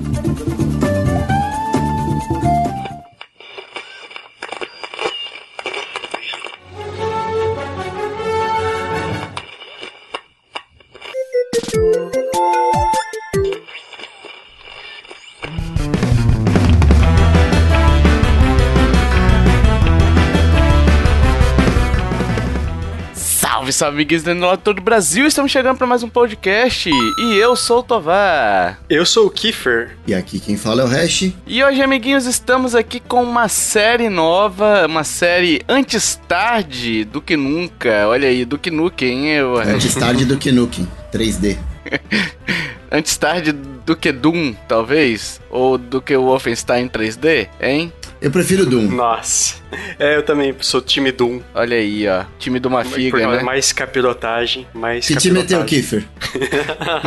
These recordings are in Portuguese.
Thank you. Salve, salve, amiguinhos do todo o Brasil! Estamos chegando para mais um podcast e eu sou o Tovar. Eu sou o Kiefer. E aqui quem fala é o Hash. E hoje, amiguinhos, estamos aqui com uma série nova, uma série antes tarde do que nunca. Olha aí, do que Nukem, hein? Eu, antes tarde do que Nukem, 3D. antes tarde do que Doom, talvez? Ou do que o Wolfenstein 3D, hein? Eu prefiro Doom. Nossa. É, eu também sou time Doom. Olha aí, ó. Time do Mafiga, né? Mais capirotagem, mais Que time é teu, Kiefer?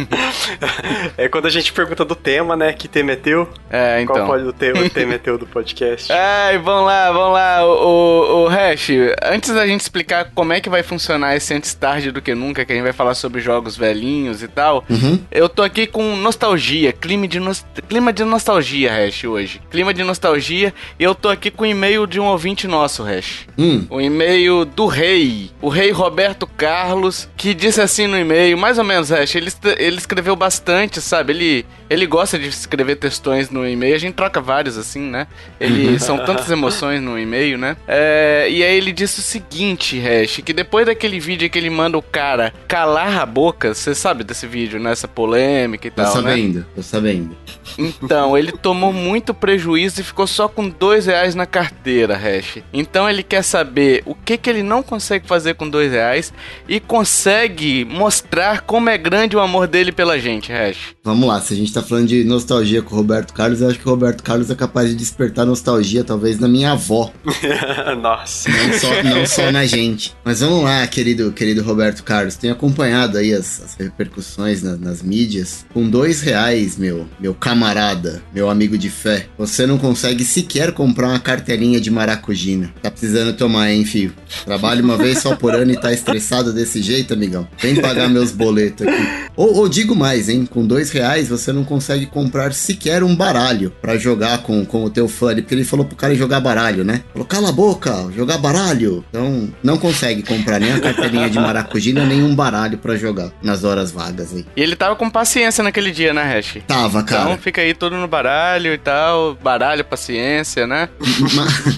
é quando a gente pergunta do tema, né? Que tema é teu? É, então. Qual pode o tema, o tema é teu do podcast? Ai, vamos lá, vamos lá. O, o, o Hash, antes da gente explicar como é que vai funcionar esse antes tarde do que nunca, que a gente vai falar sobre jogos velhinhos e tal, uhum. eu tô aqui com nostalgia, clima de, no... clima de nostalgia, Hash, hoje. Clima de nostalgia. E eu tô aqui com o e-mail de um ouvinte nosso, Hash. Hum. O e-mail do rei, o rei Roberto Carlos, que disse assim no e-mail, mais ou menos, Hash, ele, ele escreveu bastante, sabe? Ele, ele gosta de escrever textões no e-mail, a gente troca vários assim, né? Ele, são tantas emoções no e-mail, né? É, e aí ele disse o seguinte, Hash, que depois daquele vídeo que ele manda o cara calar a boca, você sabe desse vídeo, nessa né? polêmica e tô tal, sabendo, né? Tô sabendo, Então, ele tomou muito prejuízo e ficou só com dois reais reais na carteira, Hash. Então ele quer saber o que, que ele não consegue fazer com dois reais e consegue mostrar como é grande o amor dele pela gente, Hash. Vamos lá, se a gente tá falando de nostalgia com o Roberto Carlos, eu acho que o Roberto Carlos é capaz de despertar nostalgia, talvez, na minha avó. Nossa. Não só, não só na gente. Mas vamos lá, querido, querido Roberto Carlos. Tenho acompanhado aí as, as repercussões na, nas mídias. Com dois reais, meu, meu camarada, meu amigo de fé, você não consegue sequer comprar uma cartelinha de maracujina. Tá precisando tomar, hein, fio? Trabalho uma vez só por ano e tá estressado desse jeito, amigão. Vem pagar meus boletos aqui. Ou, ou, digo mais, hein? Com dois reais você não consegue comprar sequer um baralho para jogar com, com o teu fã ali, porque ele falou pro cara jogar baralho, né? Falou, cala a boca, jogar baralho. Então, não consegue comprar nem a cartelinha de maracujina, nem um baralho para jogar nas horas vagas aí. E ele tava com paciência naquele dia, né, Hash? Tava, cara. Então fica aí tudo no baralho e tal. Baralho, paciência, né?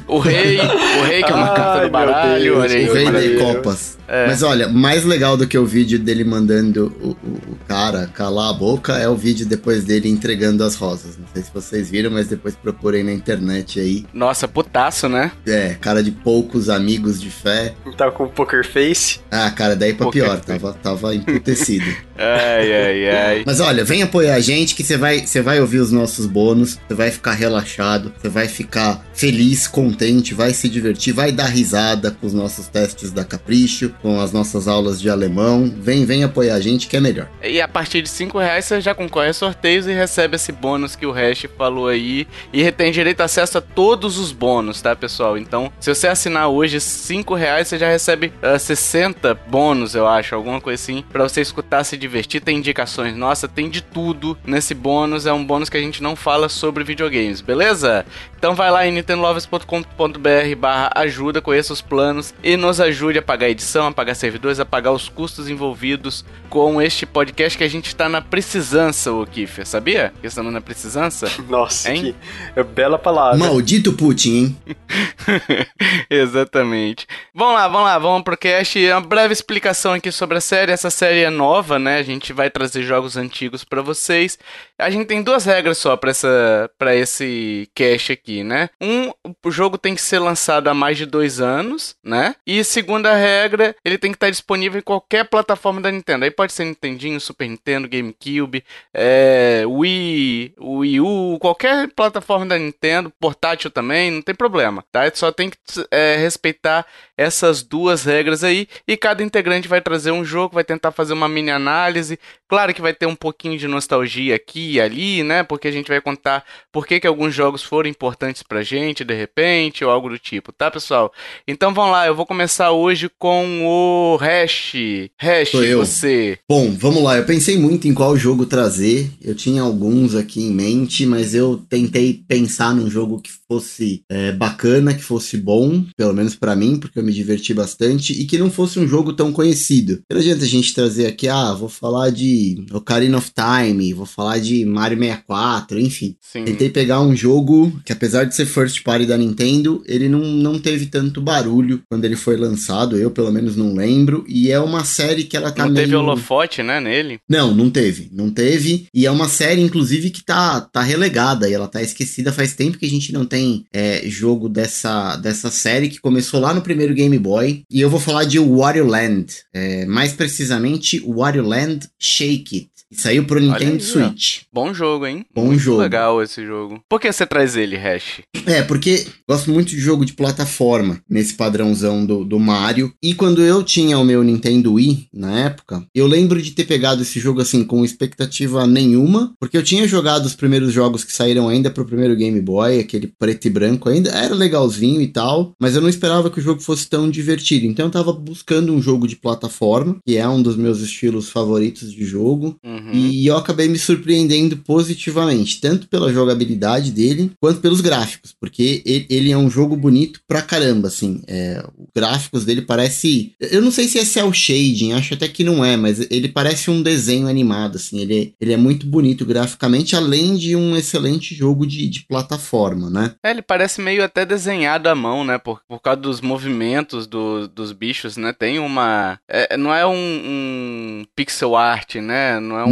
o rei, o rei que é uma Ai, carta do baralho, Deus, o rei de copas. É. Mas olha, mais legal do que o vídeo dele mandando o, o, o, cara calar a boca é o vídeo depois dele entregando as rosas. Não sei se vocês viram, mas depois procurem na internet aí. Nossa, putaço, né? É, cara de poucos amigos de fé. Tava com poker face. Ah, cara, daí pra poker pior, tava, tava emputecido. ai, ai, ai. Mas olha, vem apoiar a gente que você vai, vai ouvir os nossos bônus, você vai ficar relaxado, você vai ficar feliz, contente, vai se divertir, vai dar risada com os nossos testes da Capricho com as nossas aulas de alemão. Vem, vem apoiar a gente que é melhor. E a partir de 5 reais você já concorre a sorteios e recebe esse bônus que o Hash falou aí. E tem direito a acesso a todos os bônus, tá, pessoal? Então, se você assinar hoje 5 reais, você já recebe uh, ah, 60 bônus, eu acho, alguma coisa assim, pra você escutar, se divertir. Tem indicações, nossa, tem de tudo nesse bônus. É um bônus que a gente não fala sobre videogames, beleza? Então vai lá em nintendolovers.com.br barra ajuda, conheça os planos e nos ajude a pagar a edição, a pagar servidores, a pagar os custos envolvidos com este podcast que a gente está na precisança, o Sabia? Que estamos na precisança? Nossa, hein? que é bela palavra. Maldito Putin, hein? Exatamente. Vamos lá, vamos lá, vamos pro cast. Uma breve explicação aqui sobre a série. Essa série é nova, né? A gente vai trazer jogos antigos para vocês. A gente tem duas regras só para essa para esse cast aqui, né? Um, o jogo tem que ser lançado há mais de dois anos, né? E segunda regra, ele tem que estar disponível em qualquer plataforma da Nintendo. Aí pode ser Nintendinho, Super Nintendo, GameCube, é, Wii, Wii U, qualquer plataforma da Nintendo, portátil também, não tem problema, tá? Só tem que é, respeitar essas duas regras aí e cada integrante vai trazer um jogo, vai tentar fazer uma mini análise. Claro que vai ter um pouquinho de nostalgia aqui e ali, né? Porque a gente vai contar por que, que alguns jogos foram importantes pra gente, de repente, ou algo do tipo, tá, pessoal? Então vamos lá, eu vou começar hoje com o Hash. Hash, Sou eu. você. Bom, vamos lá. Eu pensei muito em qual jogo trazer. Eu tinha alguns aqui em mente, mas eu tentei pensar num jogo que fosse é, bacana, que fosse bom, pelo menos pra mim, porque eu me diverti bastante, e que não fosse um jogo tão conhecido. Não adianta a gente trazer aqui, ah, vou falar de Ocarina of Time, vou falar de Mario 64, enfim. Sim. Tentei pegar um jogo que, apesar de ser first party da Nintendo, ele não, não teve tanto barulho quando ele foi lançado, eu pelo menos não lembro, e é uma série que ela tá Não meio... teve holofote, né, nele? Não, não teve, não teve, e é uma série, inclusive, que tá, tá relegada, e ela tá esquecida faz tempo que a gente não tem é, jogo dessa, dessa série, que começou lá no primeiro Game Boy, e eu vou falar de Wario Land, é, mais precisamente Wario Land Shake It, saiu pro Nintendo aí, ó. Switch. Bom jogo, hein? Bom Muito jogo. legal esse jogo. Por que você traz ele, Hash? É, porque gosto muito de jogo de plataforma nesse padrãozão do, do Mario. E quando eu tinha o meu Nintendo Wii, na época, eu lembro de ter pegado esse jogo assim com expectativa nenhuma, porque eu tinha jogado os primeiros jogos que saíram ainda pro primeiro Game Boy, aquele preto e branco ainda, era legalzinho e tal, mas eu não esperava que o jogo fosse tão divertido. Então eu tava buscando um jogo de plataforma, que é um dos meus estilos favoritos de jogo. Uhum. E eu acabei me surpreendendo positivamente, tanto pela jogabilidade dele, quanto pelos gráficos, porque ele, ele é um jogo bonito pra caramba, assim. É, os gráficos dele parece. Eu não sei se é cel shading, acho até que não é, mas ele parece um desenho animado, assim. Ele, ele é muito bonito graficamente, além de um excelente jogo de, de plataforma, né? É, ele parece meio até desenhado à mão, né? Por, por causa dos movimentos do- dos bichos, né? Tem uma. é, não é um, um pixel art, né? Não é um.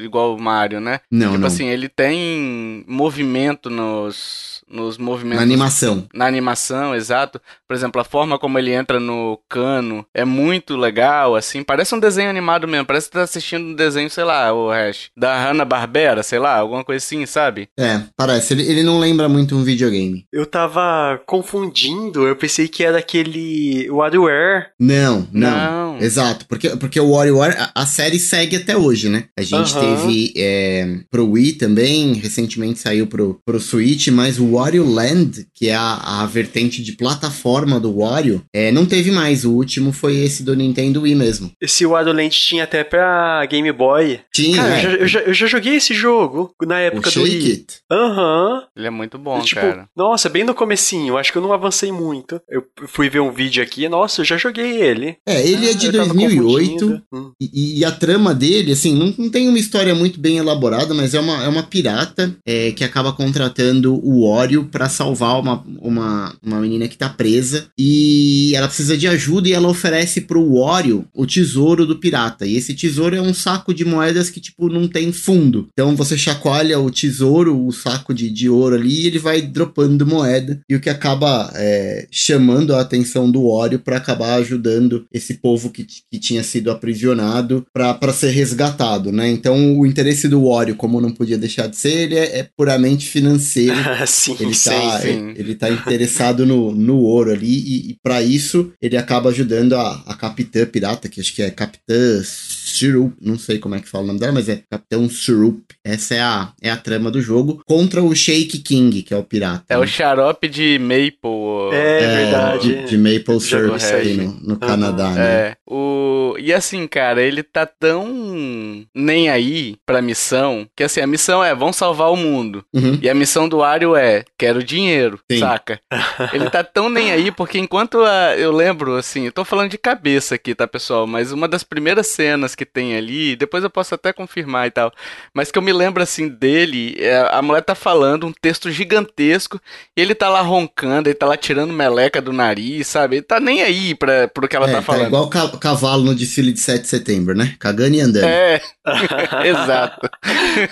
Igual o Mario, né? Não, tipo não. assim, ele tem movimento nos, nos movimentos. Na animação. Na animação, exato. Por exemplo, a forma como ele entra no cano é muito legal, assim. Parece um desenho animado mesmo. Parece que tá assistindo um desenho, sei lá, o Hash. Da Hanna-Barbera, sei lá, alguma coisa assim, sabe? É, parece. Ele, ele não lembra muito um videogame. Eu tava confundindo, eu pensei que era aquele WarioWare. Não, não. Não. Exato, porque, porque o WarioWare, a, a série segue até hoje, né? A gente Aham. teve é, pro Wii também, recentemente saiu pro, pro Switch, mas o Wario Land, que é a, a vertente de plataforma do Wario, é, não teve mais. O último foi esse do Nintendo Wii mesmo. Esse Wario Land tinha até pra Game Boy. Tinha, Cara, é, eu, já, eu já- eu já joguei esse jogo na o época do Shake Wii. It. Aham. Ele é muito bom, tipo, cara. nossa, bem no comecinho, acho que eu não avancei muito. Eu fui ver um vídeo aqui, nossa, eu já joguei ele. É, ele é de Ah, tava 2008. confundindo. Hum. E, e a trama dele, assim, não, não tem uma história muito bem elaborada, mas é uma, é uma pirata é, que acaba contratando o Wario pra salvar uma, uma, uma menina que tá presa. E ela precisa de ajuda e ela oferece pro Wario o tesouro do pirata. E esse tesouro é um saco de moedas que, tipo, não tem fundo. Então você chacoalha o tesouro, o saco de, de ouro ali, e ele vai dropando moeda. E o que acaba é, chamando a atenção do Wario pra acabar ajudando esse povo que, que tinha sido aprisionado pra ser resgatado, né? Então o interesse do Wario, como não podia deixar de ser, ele é, é puramente financeiro. sim, Ele sim. tá, sim. ele, ele tá interessado no, no ouro ali, e, e para isso ele acaba ajudando a, a capitã pirata, que acho que é Capitã Syrup, não sei como é que fala o nome dela, mas é Capitão Syrup. Essa é a, é a trama do jogo, contra o Shake King, que é o pirata. É né? o xarope de Maple. É, verdade. De, de Maple Syrup no, no Canadá, né? É, o... E assim, cara, ele tá tão nem aí pra missão, que assim, a missão é, vão salvar o mundo. Uhum. E a missão do Wario é, quero dinheiro, Sim. saca? Ele tá tão nem aí, porque enquanto a- eu lembro, assim, eu tô falando de cabeça aqui, tá, pessoal? Mas uma das primeiras cenas que tem ali, depois eu posso até confirmar e tal, mas que eu me lembro, assim, dele, é, a mulher tá falando um texto gigantesco, e ele tá lá roncando, ele tá lá tirando meleca do nariz, sabe? Ele tá nem aí pra, pro que ela É, tá tá falando. igual ca- cavalo no desfile de 7 de setembro, né? Cagando e andando. É, exato.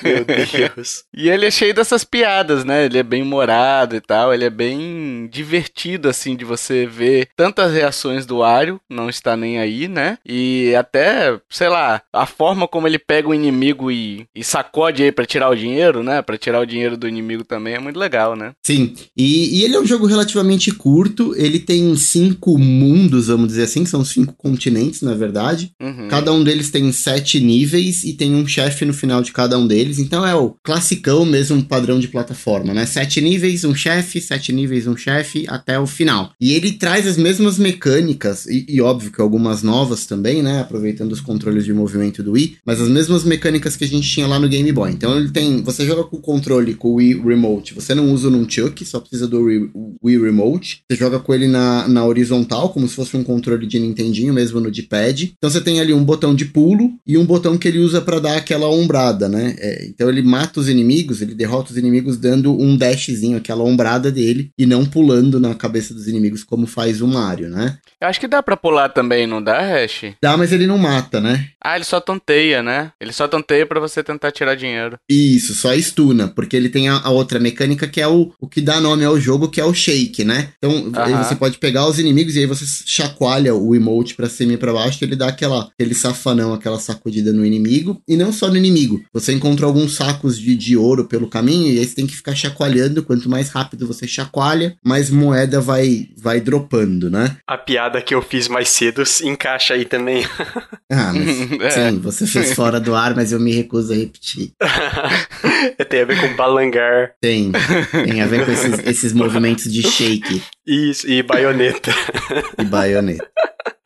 Meu Deus. E ele é cheio dessas piadas, né? Ele é bem humorado e tal. Ele é bem divertido, assim, de você ver tantas reações do Wario, não está nem aí, né? E até, sei lá, a forma como ele pega o inimigo e, e sacode aí pra tirar o dinheiro, né? Pra tirar o dinheiro do inimigo também é muito legal, né? Sim, e, e ele é um jogo relativamente curto, ele tem cinco mundos, vamos dizer assim, são cinco continentes, na verdade. Uhum. Cada um deles tem sete níveis e tem um chefe no final de cada um deles. Então é o classicão mesmo padrão de plataforma, né? Sete níveis, um chefe, sete níveis, um chefe, até o final. E ele traz as mesmas mecânicas, e, e óbvio que algumas novas também, né? Aproveitando os controles de movimento do Wii, mas as mesmas mecânicas que a gente tinha lá no Game Boy. Então ele tem. Você joga com o controle com o Wii Remote, você não usa num Chuck, só precisa do Wii, Wii Remote. Você joga com ele na, na horizontal, como se fosse um controle de Nintendinho, mesmo no D-pad. Então você tem ali um botão de pulo e um botão que ele usa para dar aquela ombrada, né? É, então ele mata os inimigos, ele derrota os inimigos dando um dashzinho, aquela ombrada dele, e não pulando na cabeça dos inimigos como faz o Mario, né? Eu acho que dá pra pular também, não dá, Hash? Dá, mas ele não mata, né? Ah, ele só tonteia, né? Ele só tonteia pra você tentar tirar dinheiro. Isso, só stuna, porque ele tem a, a outra mecânica que é o, o que dá nome ao jogo, que é o shake, né? Então aí Aham. você pode pegar os inimigos e aí você chacoalha o emote pra cima e pra baixo, ele dá aquela, aquele safanão, aquela sacudida no inimigo, e não só no inimigo. Você encontra alguns sacos de, de ouro pelo caminho, e aí você tem que ficar chacoalhando, quanto mais rápido você chacoalha, mais moeda vai, vai dropando, né? A piada que eu fiz mais cedo se encaixa aí também. Ah, mas É. sim, você fez fora do ar, mas eu me recuso a repetir. Tem a ver com balangar. Tem, tem a ver com esses, esses movimentos de shake Isso, e baioneta. e baioneta.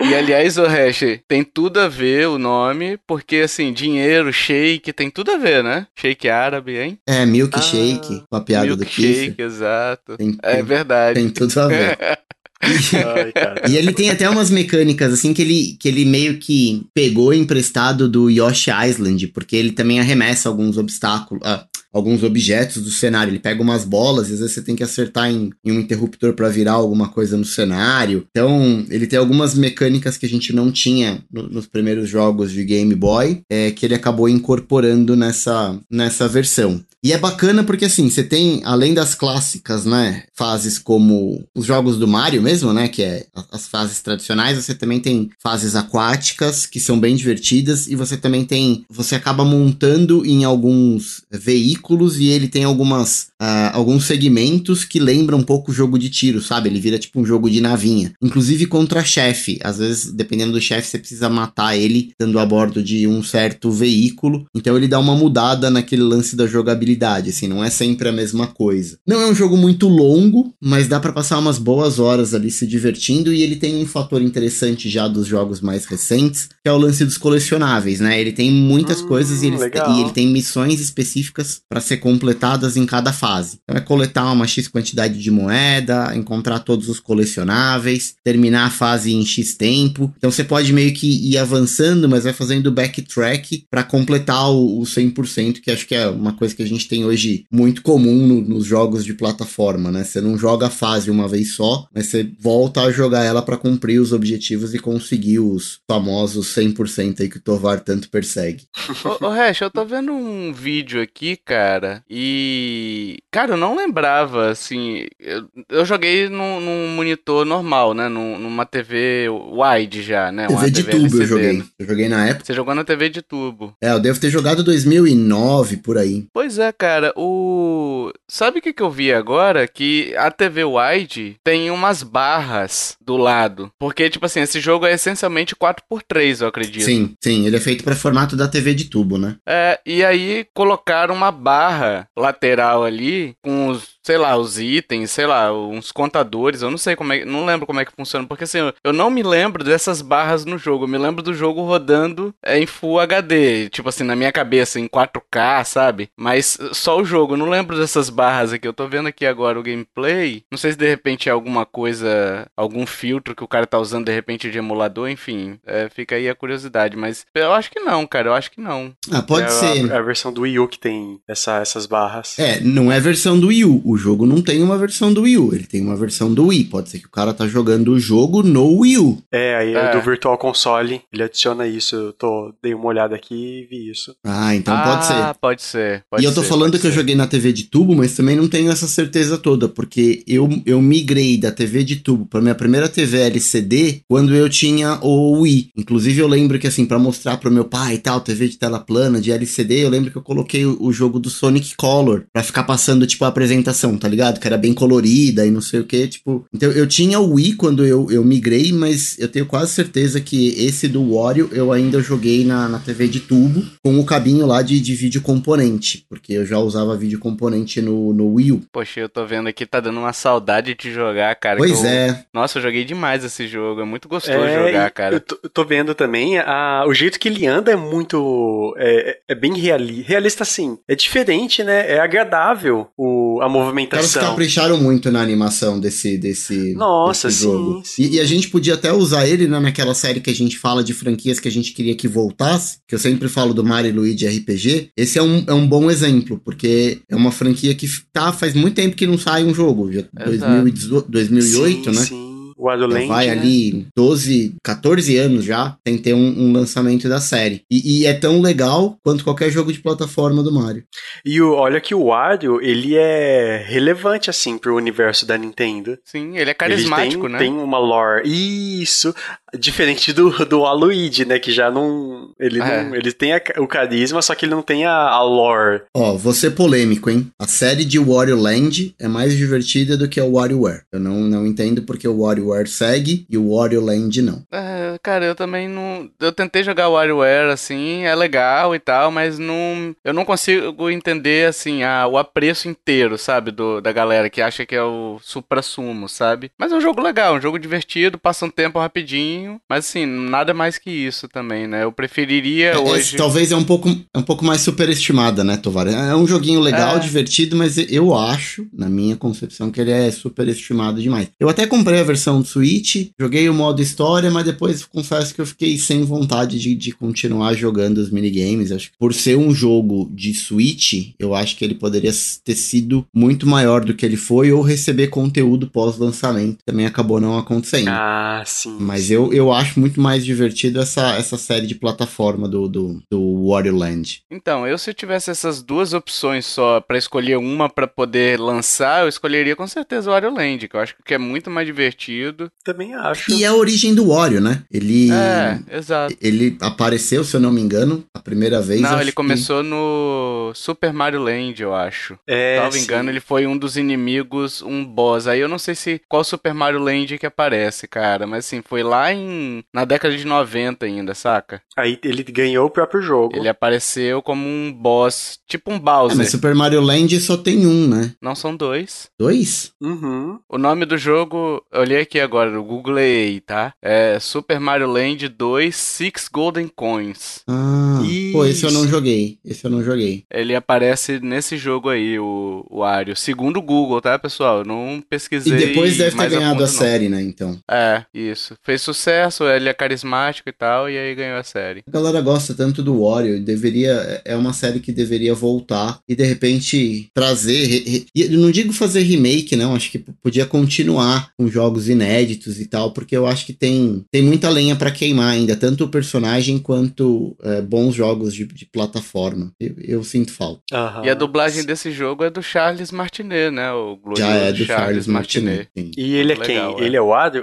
E aliás, o Hash, tem tudo a ver o nome, porque assim, dinheiro, shake, tem tudo a ver, né? Shake árabe, hein? É, milkshake, com a piada do Kiffer. Milkshake, exato. Tem, É tem, verdade. tem tudo a ver. Ai. E ele tem até umas mecânicas, assim, que ele, que ele meio que pegou emprestado do Yoshi Island, porque ele também arremessa alguns obstáculos, ah, alguns objetos do cenário. Ele pega umas bolas e às vezes você tem que acertar em, em um interruptor pra virar alguma coisa no cenário. Então, ele tem algumas mecânicas que a gente não tinha no- nos primeiros jogos de Game Boy, é, que ele acabou incorporando nessa, nessa versão. E é bacana porque, assim, você tem, além das clássicas, né, fases como os jogos do Mario mesmo, né, que é as fases tradicionais, você também tem fases aquáticas, que são bem divertidas, e você também tem, você acaba montando em alguns veículos e ele tem algumas, ah, alguns segmentos que lembram um pouco o jogo de tiro, sabe? Ele vira tipo um jogo de navinha. Inclusive contra chefe. Às vezes, dependendo do chefe, você precisa matar ele estando a bordo de um certo veículo. Então ele dá uma mudada naquele lance da jogabilidade, assim, não é sempre a mesma coisa. Não é um jogo muito longo, mas dá pra passar umas boas horas ali se divertindo e ele tem um fator interessante já dos jogos mais recentes, que é o lance dos colecionáveis, né? Ele tem muitas Hum, coisas e ele, e ele tem missões específicas pra ser completadas em cada fase. Então é coletar uma X quantidade de moeda, encontrar todos os colecionáveis, terminar a fase em X tempo. Então você pode meio que ir avançando, mas vai fazendo backtrack pra completar o, o 100%, que acho que é uma coisa que a gente tem hoje muito comum no- nos jogos de plataforma, né? Você não joga a fase uma vez só, mas você volta a jogar ela pra cumprir os objetivos e conseguir os famosos 100% aí que o Tovar tanto persegue. Ô, ô Hash, eu tô vendo um vídeo aqui, cara, e. Cara, eu não lembrava, assim. Eu, eu joguei num, num monitor normal, né? Num- numa TV wide já, né? Uma TV de tubo eu LCD, joguei. né? Eu joguei na época. Você jogou na TV de tubo. É, eu devo ter jogado 2009 por aí. Pois é, cara, o. Sabe o que, que eu vi agora? Que a TV Wide tem umas barras do lado. Porque, tipo assim, esse jogo é essencialmente 4x3, eu acredito. Sim, sim, ele é feito para formato da TV de tubo, né? É, e aí colocaram uma barra lateral ali com os, sei lá, os itens, sei lá, uns contadores, eu não sei como é, não lembro como é que funciona, porque assim, eu, eu não me lembro dessas barras no jogo, eu me lembro do jogo rodando é, em Full HD, tipo assim, na minha cabeça, em 4K, sabe? Mas só o jogo, eu não lembro dessas barras aqui, eu tô vendo aqui agora o gameplay, não sei se de repente é alguma coisa, algum filtro que o cara tá usando de repente de emulador, enfim, é, fica aí a curiosidade, mas eu acho que não, cara, eu acho que não. Ah, pode é ser. A, a versão do Wii U que tem essa- essas barras. É, não é a versão do Wii U. O jogo não tem uma versão do Wii U, ele tem uma versão do Wii. Pode ser que o cara tá jogando o jogo no Wii U. É, aí É. do Virtual Console, ele adiciona isso. Eu tô, dei uma olhada aqui e vi isso. Ah, então pode ser. Ah, pode ser. pode e eu tô ser, falando que eu ser. joguei na TV de tubo, mas também não tenho essa certeza toda, porque eu, eu migrei da TV de tubo pra minha primeira TV LCD quando eu tinha o Wii. Inclusive eu lembro que assim, pra mostrar pro meu pai e tal, TV de tela plana, de LCD, eu lembro que eu coloquei o, o jogo do Sonic Color pra ficar passando tipo a apresentação, tá ligado? Que era bem colorida e não sei o que, tipo. Então eu tinha o Wii quando eu, eu migrei, mas eu tenho quase certeza que esse do Wario eu ainda joguei na, na TV de tubo com o cabinho lá de, de vídeo componente, porque eu já usava vídeo componente no, no Wii U. Poxa, eu tô vendo aqui, tá dando uma saudade de jogar, cara. Pois eu- é. Nossa, eu joguei demais esse jogo. É muito gostoso É, jogar, cara. Eu tô, eu tô vendo também, a, o jeito que ele anda é muito. É, é bem reali, realista, assim. É diferente, né? É agradável o, a Os caras movimentação. capricharam muito na animação desse, desse, Nossa, desse sim, jogo. sim. E, e a gente podia até usar ele né, naquela série que a gente fala de franquias que a gente queria que voltasse, que eu sempre falo do Mario e Luigi RPG. Esse é um, é um bom exemplo, porque é uma franquia que tá, faz muito tempo que não sai um jogo. Já Exato. 2018, 2008, sim, né? Sim. O Adoland, vai né? ali 12, 14 anos já sem ter um, um lançamento da série. E, e é tão legal quanto qualquer jogo de plataforma do Mario. E o, olha que o Wario, ele é relevante, assim, pro universo da Nintendo. Sim, ele é carismático, ele tem, né? tem uma lore. Isso! Diferente do, do Aluigi, né? Que já não. Ele, É. não, ele tem a- o carisma, só que ele não tem a, a lore. Ó, vou ser polêmico, hein? A série de Wario Land é mais divertida do que a WarioWare. Eu não, não entendo porque o WarioWare segue e o Wario Land não. É, cara, eu também não. Eu tentei jogar WarioWare assim, é legal e tal, mas não. Eu não consigo entender assim a, o apreço inteiro, sabe? Do, da galera que acha que é o supra-sumo, sabe? Mas é um jogo legal, um jogo divertido, passa um tempo rapidinho. Mas assim, nada mais que isso também, né? Eu preferiria É, hoje. é, talvez é um pouco, é um pouco mais superestimada, né, Tovar? É um joguinho legal, É. divertido, mas eu acho, na minha concepção, que ele é superestimado demais. Eu até comprei a versão do Switch, joguei o modo história, mas depois confesso que eu fiquei sem vontade de, de continuar jogando os minigames. Acho que por ser um jogo de Switch, eu acho que ele poderia ter sido muito maior do que ele foi ou receber conteúdo pós-lançamento. Também acabou não acontecendo. Ah, sim. Mas eu, eu acho muito mais divertido essa, essa série de plataforma do, do, do Wario Land. Então, eu se eu tivesse essas duas opções só pra escolher uma pra poder lançar, eu escolheria com certeza o Wario Land, que eu acho que é muito mais divertido. Também acho. E é a origem do Wario, né? Ele, É, exato. ele apareceu, se eu não me engano, a primeira vez. Não, ele que- começou no Super Mario Land, eu acho. É, Salvo sim. engano, ele foi um dos inimigos, um boss. Aí eu não sei se qual Super Mario Land que aparece, cara. Mas assim, foi lá em. Na década de 90 ainda, saca? Aí ele ganhou o próprio jogo. Ele apareceu como um boss, tipo um É, Bowser. mas Super Mario Land só tem um, né? Não são dois. Dois? Uhum. O nome do jogo, eu olhei aqui agora, eu googlei, tá? É Super Mario Land 2 Six Golden Coins. Ah, pô, esse eu não Isso. joguei. Esse eu não joguei. Ele aparece nesse jogo aí, o, o Wario. Segundo o Google, tá, pessoal? Eu não E pesquisei. depois deve ter ganhado a não. série, né? Então. É, isso. Fez sucesso, ele é carismático e tal, e aí ganhou a série. A galera gosta tanto do Wario, deveria é uma série que deveria voltar e de repente trazer, re- re- e não digo fazer remake, não, acho que podia continuar com jogos inéditos e tal, porque eu acho que tem, tem muita lenha pra queimar ainda, tanto o personagem quanto é, bons jogos de, de plataforma. Eu, eu sinto falta. Aham. E a dublagem desse jogo é do Charles Martinet, né? O glorioso Já é do Charles Martinet. Sim. E ele é Muito quem? legal, é. Ele é o Wario?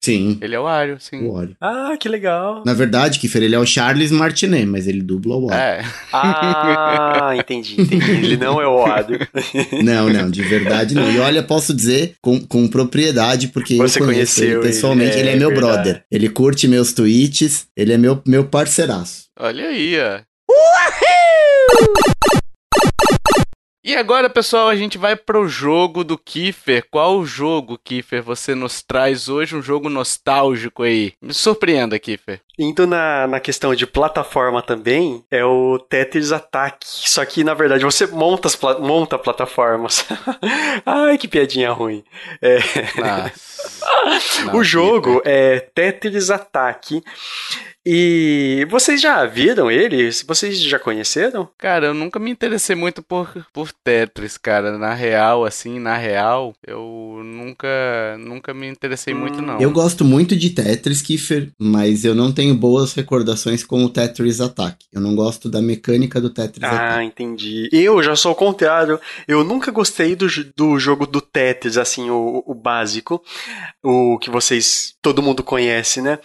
Sim. Ele é o Wario, sim. O. Ah, que legal. Na verdade, Kiffer, ele é o Charles Martinet, mas ele dubla o Wario. É. Ah, entendi, entendi. Ele não é o Wario. Não, não, de verdade não. E olha, posso dizer com, com propriedade, porque Você eu conheço ele conheceu ele, pessoalmente. é Ele é meu verdade. brother. Ele curte meus tweets, ele é meu, meu parceiraço. Olha aí, ó. E agora, pessoal, a gente vai pro jogo do Kiefer. Qual jogo, Kiefer, você nos traz hoje? Um jogo nostálgico aí. Me surpreenda, Kiefer. Indo na, na questão de plataforma também, é o Tetris Attack. Só que, na verdade, você monta, as, monta plataformas. Ai, que piadinha ruim. É... O jogo é Tetris Attack. E vocês já viram ele? Vocês já conheceram? Cara, eu nunca me interessei muito por, por Tetris, cara. Na real, assim, na real, eu nunca nunca me interessei hum. muito, não. Eu gosto muito de Tetris, Kiefer, mas eu não tenho boas recordações com o Tetris Attack. Eu não gosto da mecânica do Tetris ah, Attack. Ah, entendi. Eu já sou o contrário. Eu nunca gostei do, do jogo do Tetris, assim, o, o básico. O que vocês, todo mundo conhece, né?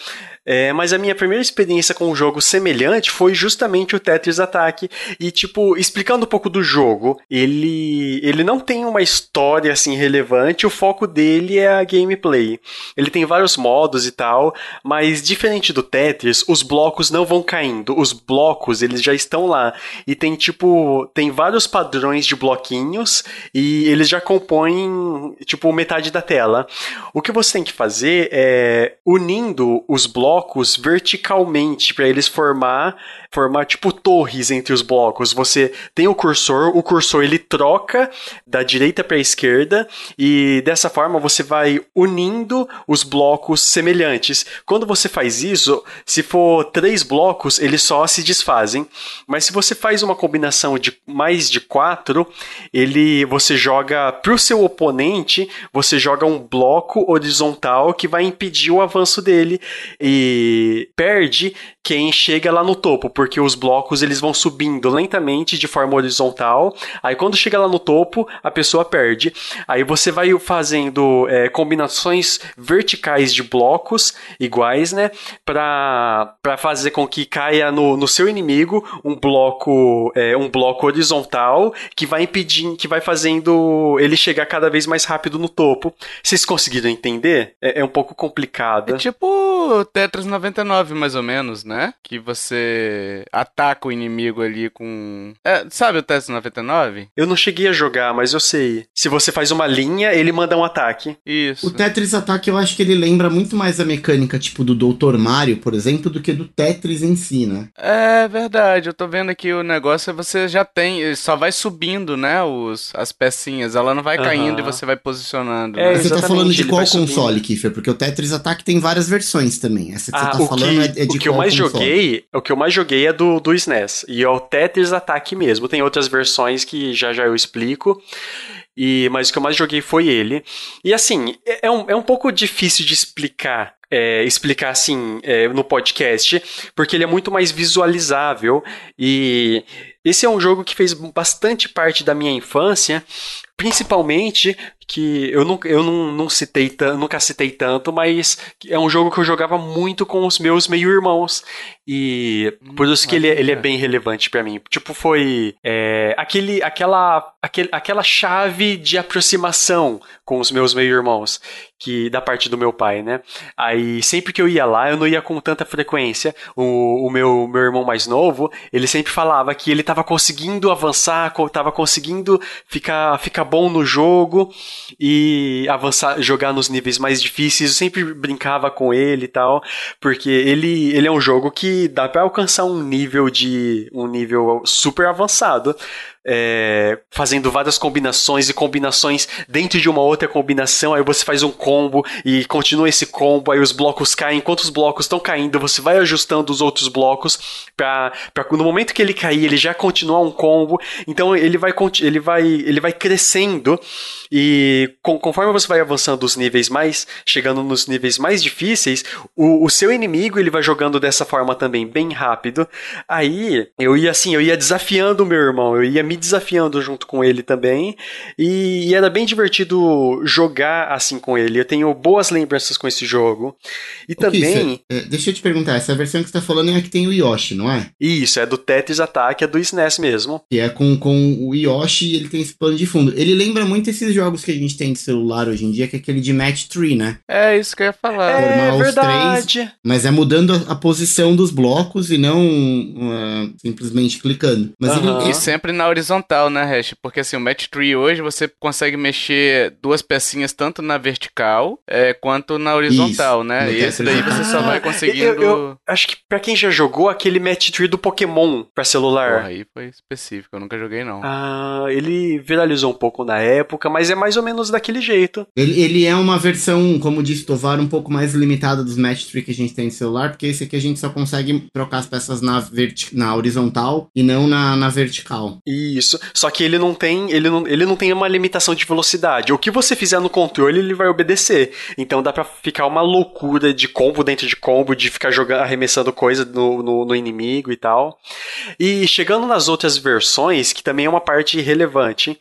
É, mas a minha primeira experiência com um jogo semelhante foi justamente o Tetris Attack. E, tipo, explicando um pouco do jogo, ele, ele não tem uma história assim relevante, o foco dele é a gameplay. Ele tem vários modos e tal, mas diferente do Tetris, os blocos não vão caindo. Os blocos, eles já estão lá. E tem, tipo, tem vários padrões de bloquinhos e eles já compõem, tipo, metade da tela. O que você tem que fazer é unindo os blocos blocos verticalmente para eles formar formar tipo torres entre os blocos. Você tem o cursor, o cursor ele troca da direita para a esquerda e dessa forma você vai unindo os blocos semelhantes. Quando você faz isso, se for três blocos, eles só se desfazem. Mas se você faz uma combinação de mais de quatro, ele você joga para o seu oponente, você joga um bloco horizontal que vai impedir o avanço dele e perde quem chega lá no topo, porque os blocos eles vão subindo lentamente de forma horizontal. Aí quando chega lá no topo, a pessoa perde. Aí você vai fazendo é, combinações verticais de blocos iguais, né? Pra, pra fazer com que caia no, no seu inimigo um bloco é, um bloco horizontal que vai impedindo, que vai fazendo ele chegar cada vez mais rápido no topo. Vocês conseguiram entender? É, é um pouco complicado. É tipo Tetris 99, mais ou menos, né? Que você ataca o inimigo ali com. É, sabe o Tetris 99? Eu não cheguei a jogar, mas eu sei. Se você faz uma linha, ele manda um ataque. Isso. O Tetris Attack eu acho que ele lembra muito mais a mecânica, tipo, do Dr. Mario, por exemplo, do que do Tetris em si, né? É verdade. Eu tô vendo aqui o negócio é você já tem. Só vai subindo, né? Os, as pecinhas. Ela não vai caindo e você vai posicionando. É, né? Você tá falando de qual console, Kiffer? Porque o Tetris Attack tem várias versões também. Essa que ah, você tá falando que, é, é de o que eu mais joguei, o que eu mais joguei é do, do SNES. E é o Tetris Attack mesmo. Tem outras versões que já já eu explico. E, mas o que eu mais joguei foi ele. E assim, é, é um, é um pouco difícil de explicar é, explicar assim é, no podcast, porque ele é muito mais visualizável e esse é um jogo que fez bastante parte da minha infância, principalmente que eu, não, eu não, não citei nunca citei tanto, mas é um jogo que eu jogava muito com os meus meio-irmãos. E por isso que ele, é, ele é bem relevante para mim. Tipo, foi é, aquele, aquela, aquele, aquela chave de aproximação com os meus meio-irmãos, que da parte do meu pai, né? Aí sempre que eu ia lá, eu não ia com tanta frequência. O, o meu, meu irmão mais novo, ele sempre falava que ele estava conseguindo avançar, estava conseguindo ficar, ficar bom no jogo e avançar, jogar nos níveis mais difíceis. Eu sempre brincava com ele e tal, porque ele, ele é um jogo que dá para alcançar um nível de um nível super avançado é, fazendo várias combinações e combinações dentro de uma outra combinação, aí você faz um combo e continua esse combo, aí os blocos caem, enquanto os blocos estão caindo, você vai ajustando os outros blocos para no momento que ele cair, ele já continuar um combo. Então ele vai ele vai ele vai crescendo e com, conforme você vai avançando os níveis mais, chegando nos níveis mais difíceis, o, o seu inimigo ele vai jogando dessa forma também bem rápido. Aí eu ia assim, eu ia desafiando o meu irmão, eu ia me desafiando junto com ele também. E, e, era bem divertido jogar assim com ele. Eu tenho boas lembranças com esse jogo. E também. é, deixa eu te perguntar, essa versão que você tá falando é a que tem o Yoshi, não é? Isso, é do Tetris Attack, é do SNES mesmo. Que é com, com o Yoshi e ele tem esse plano de fundo. Ele lembra muito esses jogos que a gente tem de celular hoje em dia, que é aquele de Match 3, né? É isso que eu ia falar. É verdade. Três, mas é mudando a, a, posição dos blocos e não uh, simplesmente clicando. Mas ele, e sempre na horizontal horizontal, né, Hash? Porque assim, o Match Tree hoje você consegue mexer duas pecinhas tanto na vertical é, quanto na horizontal, Isso, né? E esse daí você só vai conseguindo. Eu, eu, acho que pra quem já jogou aquele Match Tree do Pokémon pra celular. Porra, aí foi específico, eu nunca joguei não. Ah, ele viralizou um pouco na época, mas é mais ou menos daquele jeito. Ele, ele é uma versão, como disse Tovar, um pouco mais limitada dos Match Tree que a gente tem no celular, porque esse aqui a gente só consegue trocar as peças na, verti na horizontal e não na, na vertical. Isso. Só que ele não tem, ele não, ele não tem uma limitação de velocidade. O que você fizer no controle, ele vai obedecer. Então dá para ficar uma loucura de combo dentro de combo, de ficar jogando, arremessando coisa no, no, no inimigo e tal. E chegando nas outras versões, que também é uma parte relevante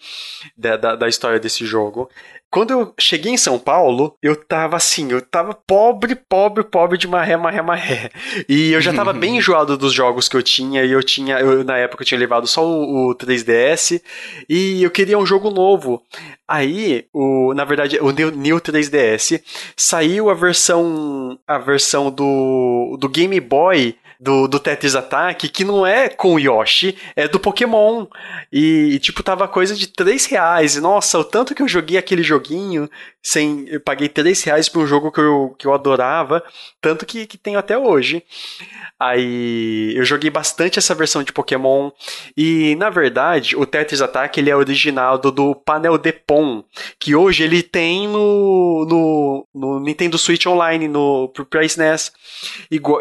da, da, da história desse jogo, quando eu cheguei em São Paulo, eu tava assim, eu tava pobre, pobre, pobre de maré, maré, maré. E eu já tava bem enjoado dos jogos que eu tinha, e eu tinha, eu, na época eu tinha levado só o, o 3DS, e eu queria um jogo novo. Aí, o, na verdade, o New, New 3DS saiu a versão a versão do, do Game Boy do, do Tetris Attack, que não é com o Yoshi, é do Pokémon. E, tipo, tava coisa de 3 reais. E, nossa, o tanto que eu joguei aquele joguinho, sem, eu paguei 3 reais por um jogo que eu, que eu adorava, tanto que, que tenho até hoje. Aí eu joguei bastante essa versão de Pokémon. E, na verdade, o Tetris Attack ele é original do, do Panel Depon, que hoje ele tem no, no, no Nintendo Switch Online, no, pro, pra SNES.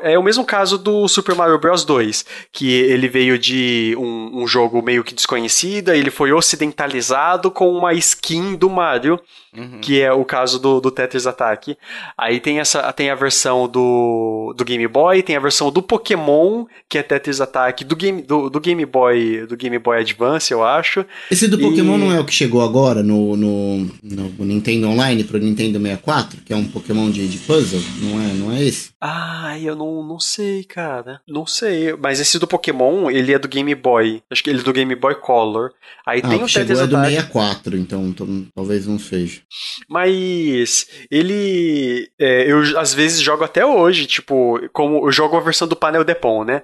é o mesmo caso do Super Mario Bros. 2, que ele veio de um, um jogo meio que desconhecido, ele foi ocidentalizado com uma skin do Mario, uhum. que é o caso do, do Tetris Attack. Aí tem, essa, tem a versão do, do Game Boy, tem a versão do Pokémon, que é Tetris Attack, do Game, do, do Game Boy do Game Boy Advance, eu acho. Esse do Pokémon e... não é o que chegou agora no, no, no Nintendo Online pro Nintendo 64, que é um Pokémon de, de puzzle? Não é, não é esse? Ah, eu não, não sei, cara. Não sei. Mas esse do Pokémon, ele é do Game Boy. Acho que ele é do Game Boy Color. Aí ah, tem o, que chegou é do 64, então, então talvez não seja. Mas ele. É, eu às vezes jogo até hoje, tipo, como eu jogo a versão do Panel Depon, né?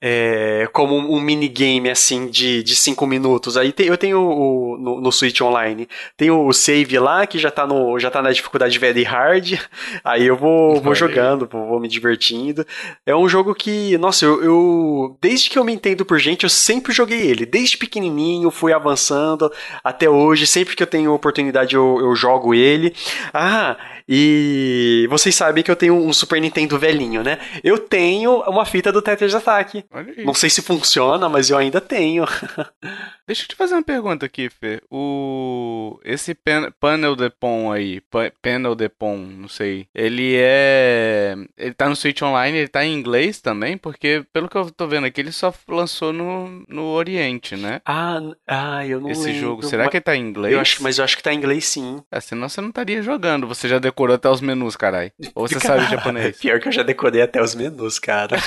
É, como um, um minigame assim de 5 minutos. Aí tem, eu tenho o, no, no Switch Online. Tem o save lá que já tá, no, já tá na dificuldade very hard. Aí eu vou, vou jogando, vou me divertindo. É um jogo que, nossa, eu, eu, Desde que eu me entendo por gente, eu sempre joguei ele. Desde pequenininho, fui avançando até hoje. Sempre que eu tenho oportunidade, eu, eu jogo ele. Ah, e vocês sabem que eu tenho um Super Nintendo velhinho, né? Eu tenho uma fita do Tetris Attack. Não sei se funciona, mas eu ainda tenho. Deixa eu te fazer uma pergunta aqui, Fê. O... Esse. Panel Depon aí, pa... Panel Depon, não sei, ele é... Ele tá no Switch Online, ele tá em inglês também? Porque, pelo que eu tô vendo aqui, ele só lançou no, no Oriente, né? Ah, ah eu não Esse lembro. jogo, será que ele tá em inglês? Eu acho, mas eu acho que tá em inglês sim. É, senão você não estaria jogando, você já decorou até os menus, carai. Ou você sabe japonês? Pior que eu já decorei até os menus, cara.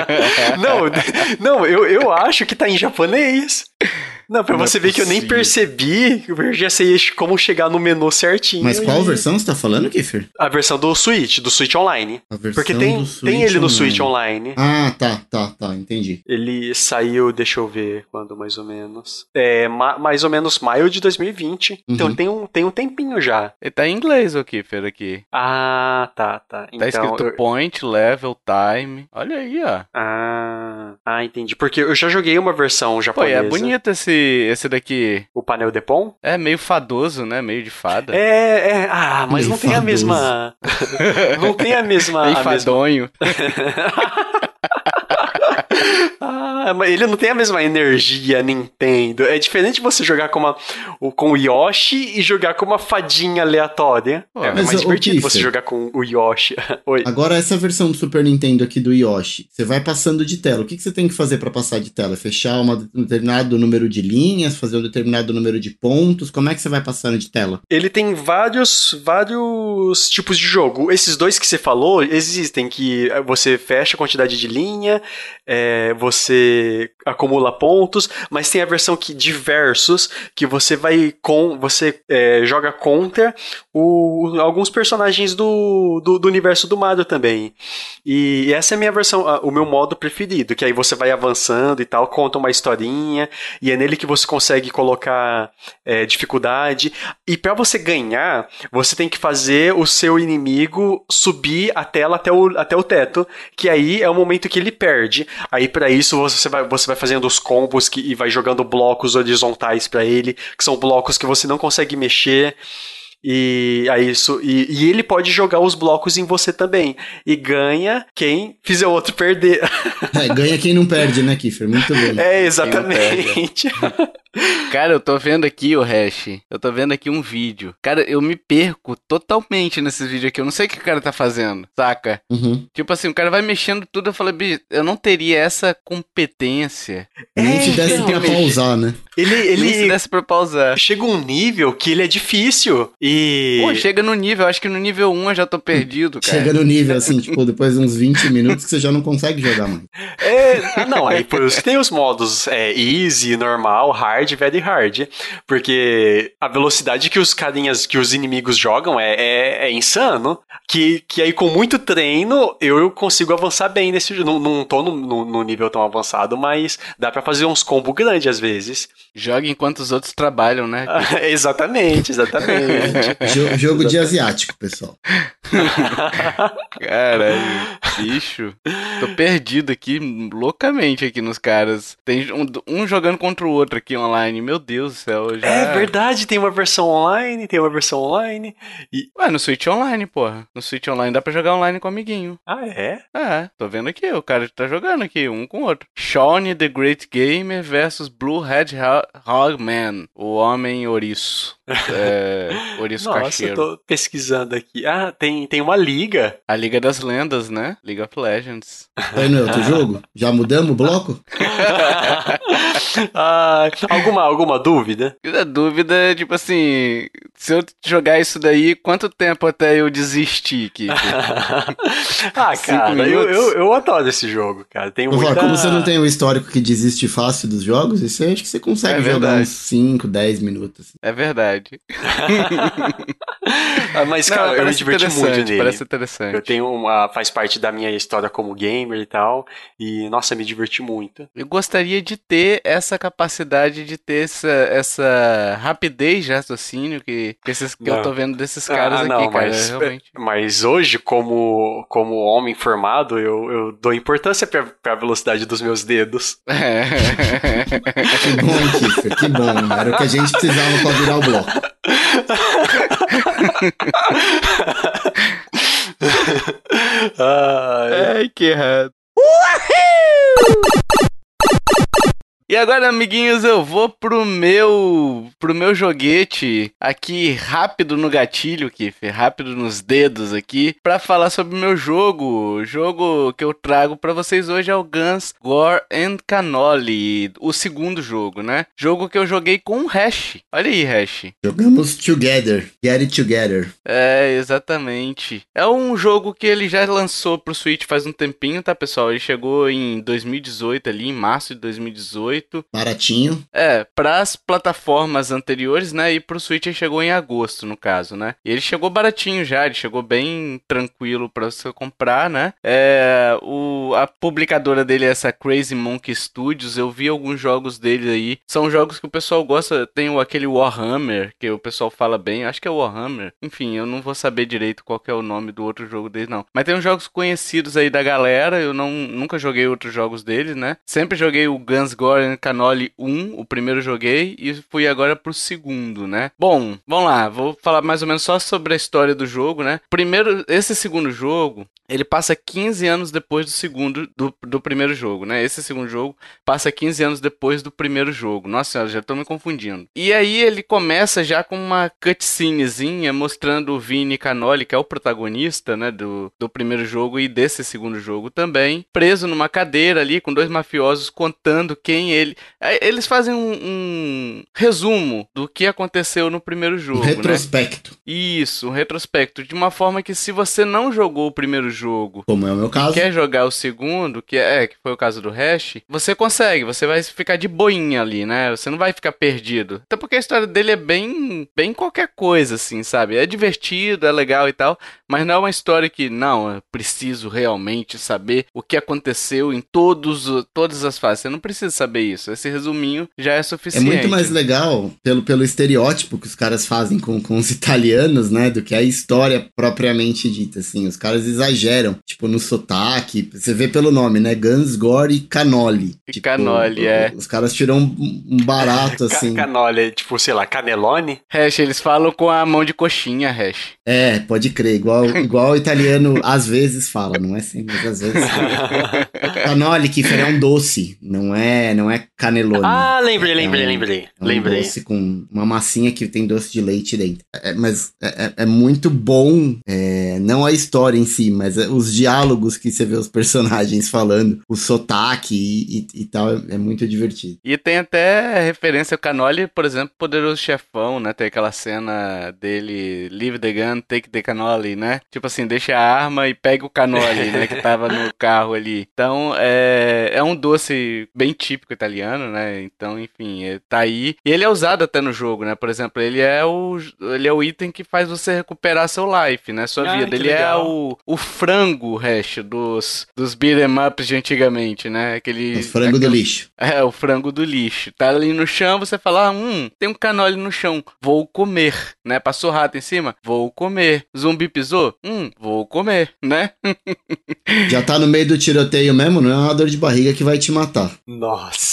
não, não eu, eu acho que tá em japonês. Não, pra não você é ver que eu nem percebi, eu já sei como chegar no menu certinho. Mas qual e... versão você tá falando, Kiffer? A versão do Switch, do Switch Online. Porque tem, tem ele no online. Switch Online. Ah, tá, tá, tá, entendi. Ele saiu, deixa eu ver quando mais ou menos. É, ma mais ou menos maio de 2020. Então uhum. Então tem um, tem um tempinho já. Ele tá em inglês, o Kiffer, aqui. Ah, tá, tá. Tá então, escrito eu... point, level, time. Olha aí, ó. Ah, ah, entendi. Porque eu já joguei uma versão japonesa. Pô, é bonito esse esse daqui. O Panel Depon? É meio fadoso, né? Meio de fada. É, é. Ah, mas meio não tem fadoso. a mesma. não tem a mesma. Meio fadonho. Mesma... ah, mas ele não tem a mesma energia Nintendo. É diferente você jogar com, uma, com o Yoshi e jogar com uma fadinha aleatória. Pô, é mais divertido você jogar com o Yoshi. Oi. Agora, essa versão do Super Nintendo aqui do Yoshi, você vai passando de tela. O que, que você tem que fazer para passar de tela? Fechar uma, um determinado número de linhas, fazer um determinado número de pontos? Como é que você vai passando de tela? Ele tem vários, vários tipos de jogo. Esses dois que você falou existem, que você fecha a quantidade de linha, é, você acumula pontos, mas tem a versão que diversos, que você vai com. Você é, joga contra o, alguns personagens do, do, do, universo do Mario também. E essa é a minha versão, o meu modo preferido, que aí você vai avançando e tal, conta uma historinha, e é nele que você consegue colocar é, dificuldade. E para você ganhar, você tem que fazer o seu inimigo subir a tela até o, até o teto, que aí é o momento que ele perde. Aí para isso você vai, você vai fazendo os combos que, e vai jogando blocos horizontais para ele, que são blocos que você não consegue mexer. E aí isso e, e, ele pode jogar os blocos em você também e ganha quem fizer o outro perder. É, ganha quem não perde, né, Kiffer? Muito bem. É exatamente. Cara, eu tô vendo aqui o hash. Eu tô vendo aqui um vídeo. Cara, eu me perco totalmente nesses vídeos aqui. Eu não sei o que o cara tá fazendo, saca? Uhum. Tipo assim, o cara vai mexendo tudo. Eu falei, bicho, eu não teria essa competência. Nem é, se desse então, pra pausar, né? Ele, ele Nem se desse pra pausar. Chega um nível que ele é difícil. E. Pô, chega no nível. Acho que no nível 1 eu já tô perdido, cara. Chega no nível, assim, tipo, depois de uns 20 minutos que você já não consegue jogar mais. É, não, aí por isso tem os modos é, easy, normal, hard hard, very hard. Porque a velocidade que os carinhas, que os inimigos jogam é, é, é insano. Que, que aí com muito treino eu consigo avançar bem nesse jogo. Não, não tô no, no, no, nível tão avançado, mas dá para fazer uns combos grandes às vezes. Joga enquanto os outros trabalham, né? exatamente, exatamente. jogo de asiático, pessoal. Caralho, bicho. Tô perdido aqui, loucamente aqui nos caras. Tem um, um jogando contra o outro aqui online. Meu Deus do céu. Já... É verdade, tem uma versão online, tem uma versão online. E... Ué, no Switch Online, porra. No Switch Online dá pra jogar online com amiguinho. Ah, é? É, tô vendo aqui, o cara tá jogando aqui, um com o outro. Shawnee the Great Gamer versus Blue Hedgehog Man, o Homem Ouriço. É, Ouriço Nossa, Cacheiro. eu tô pesquisando aqui. Ah, tem, tem uma liga. A Liga das Lendas, né? League of Legends. Tá aí no outro jogo? Já mudamos o bloco? ah, alguma, alguma dúvida? A dúvida é, tipo assim, se eu jogar isso daí, quanto tempo até eu desistir, Kiko? ah, cara, eu, eu, eu, adoro esse jogo, cara. Tem muita... Como você não tem o histórico que desiste fácil dos jogos, isso aí acho que você consegue é jogar uns 5, 10 minutos. É verdade. ah, mas, cara, não, eu me diverti muito nele. Parece interessante. Eu tenho uma... faz parte da minha história como gamer e tal, e, nossa, me diverti muito. Eu gostaria de ter essa capacidade de ter essa, essa rapidez de raciocínio que, que, esses, que eu tô vendo desses caras ah, não, aqui, cara. Mas, realmente. mas hoje, como, como homem formado, eu, eu dou importância pra, pra velocidade dos meus dedos. É. que bom, Kiffer, que bom. Era o que a gente precisava pra virar o bloco. Ai, Ai que errado. Uhul! E agora, amiguinhos, eu vou pro meu pro meu joguete aqui rápido no gatilho, Kiff, rápido nos dedos aqui, para falar sobre o meu jogo. O jogo que eu trago para vocês hoje é o Guns, Gore and Cannoli, o segundo jogo, né? Jogo que eu joguei com o Hash. Olha aí, Hash. Jogamos Together, Get It Together. É, exatamente. É um jogo que ele já lançou pro Switch faz um tempinho, tá, pessoal? Ele chegou em 2018 ali, em março de 2018. Baratinho. É, para as plataformas anteriores, né? E pro Switch ele chegou em agosto, no caso, né? E ele chegou baratinho já, ele chegou bem tranquilo para você comprar, né? É, o, a publicadora dele é essa Crazy Monkey Studios. Eu vi alguns jogos dele aí. São jogos que o pessoal gosta. Tem o, aquele Warhammer, que o pessoal fala bem. Acho que é Warhammer. Enfim, eu não vou saber direito qual é o nome do outro jogo dele, não. Mas tem uns jogos conhecidos aí da galera. Eu não, nunca joguei outros jogos dele, né? Sempre joguei o Guns Gore Canoli 1, o primeiro joguei, e fui agora pro segundo, né? Bom, vamos lá, vou falar mais ou menos só sobre a história do jogo, né? Primeiro, esse segundo jogo, ele passa 15 anos depois do segundo, do, do primeiro jogo, né? Esse segundo jogo passa 15 anos depois do primeiro jogo. Nossa senhora, já tô me confundindo. E aí ele começa já com uma cutscenezinha mostrando o Vini Canoli, que é o protagonista, né, do, do primeiro jogo e desse segundo jogo também, preso numa cadeira ali com dois mafiosos contando quem ele, é, eles fazem um, um resumo do que aconteceu no primeiro jogo, um né? retrospecto. Isso, um retrospecto. De uma forma que se você não jogou o primeiro jogo, Como é o meu caso. quer jogar o segundo, que é que foi o caso do Hash, você consegue, você vai ficar de boinha ali, né? Você não vai ficar perdido. Até porque a história dele é bem, bem qualquer coisa, assim, sabe? É divertido, é legal e tal, mas não é uma história que, não, eu preciso realmente saber o que aconteceu em todos, todas as fases. Você não precisa saber isso. Esse resuminho já é É suficiente. muito mais legal pelo, pelo estereótipo que os caras fazem com, com os italianos, né? Do que a história propriamente dita, assim. Os caras exageram, tipo, no sotaque. Você vê pelo nome, né? Guns, Gore e Canoli. E Tipo, Cannoli, é. Os caras tiram um, barato, assim. Ca- Canole, tipo, sei lá, canelone? Hash, eles falam com a mão de coxinha, Hash. É, pode crer. Igual, igual o italiano às vezes fala, não é sempre, mas às vezes fala. Canoli, Kiffer, é um doce, não é, não é canelone. ah, lembrei, É lembrei, um- lembrei. É um lembrei. doce com uma massinha que tem doce de leite dentro. É, mas é, é- é muito bom, é, não a história em si, mas é os diálogos que você vê os personagens falando, o sotaque e, e- e tal, é, é muito divertido. E tem até referência ao Canoli, por exemplo, Poderoso Chefão, né? Tem aquela cena dele, leave the gun, take the cannoli, né? Tipo assim, deixa a arma e pega o cannoli, né? Que tava no carro ali. Então, é, é um doce bem típico italiano, né? Então, enfim, é- tá aí. E ele é usado até no jogo, né? Por exemplo, ele é o, ele é o item que faz você recuperar seu life, né? Sua Ah, vida. Ele é legal. o, o frango, hash, dos, dos beat'em ups de antigamente, né? Aquele... Os frango do aquele- lixo. é, o frango do lixo. Tá ali no chão, você fala, ah, hum, tem um canole no chão, vou comer, né? Passou rato em cima, vou comer. Zumbi pisou, hum, vou comer, né? Já tá no meio do tiroteio mesmo, não é uma dor de barriga que vai te matar. Nossa.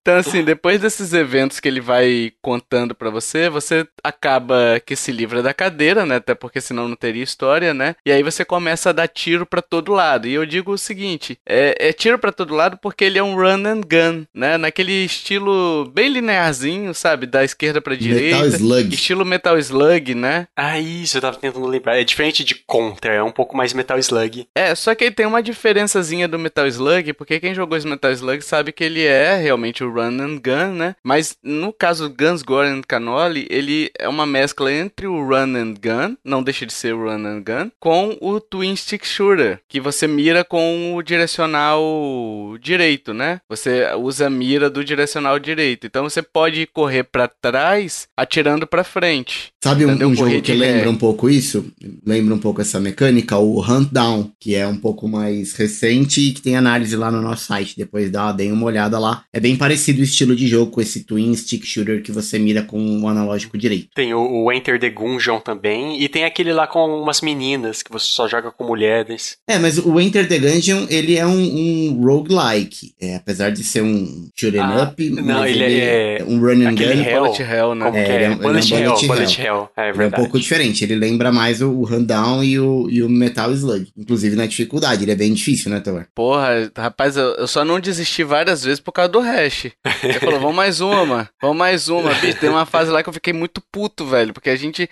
Então, assim, depois desses eventos que ele vai contando pra você, você acaba que se livra da cadeira, né? Até porque senão não teria história, né? E aí você começa a dar tiro pra todo lado. E eu digo o seguinte: é, é tiro pra todo lado porque ele é um run and gun, né? Naquele estilo bem linearzinho, sabe? Da esquerda pra direita. Metal Slug. Estilo Metal Slug, né? Ah, isso, eu tava tentando lembrar. É diferente de Contra, é um pouco mais Metal Slug. É, só que ele tem uma diferençazinha do Metal Slug, porque quem jogou esse Metal Slug sabe que ele é realmente o Run and Gun, né? Mas no caso Guns, Gore and Cannoli, ele é uma mescla entre o Run and Gun, não deixa de ser o Run and Gun, com o Twin Stick Shooter, que você mira com o direcional direito, né? Você usa a mira do direcional direito. Então você pode correr pra trás atirando pra frente. Sabe um, um jogo que lembra um pouco isso? Lembra um pouco essa mecânica? O Hunt Down, que é um pouco mais recente e que tem análise lá no nosso site. Depois dá, deem uma olhada lá. É bem parecido o estilo de jogo com esse Twin Stick Shooter que você mira com o analógico direito. Tem o, o Enter the Gungeon também. E tem aquele lá com umas meninas, que você só joga com mulheres. É, mas o Enter the Gungeon, ele é um, um roguelike. É, apesar de ser um shoot'em Ah, up, não, mas ele é- um run and aquele gun. Hell. Bullet Hell, né? Como É, que ele é? é um- ele é um Bullet Hell, Bullet Bullet Hell. É Ele é um verdade. pouco diferente, ele lembra mais o, o Rundown e o, e o Metal Slug. Inclusive na dificuldade, ele é bem difícil, né, Thor? Porra, rapaz, eu, eu só não desisti várias vezes por causa do hash. Ele falou, vamos mais uma, vamos mais uma. Bicho, tem uma fase lá que eu fiquei muito puto, velho, porque a gente.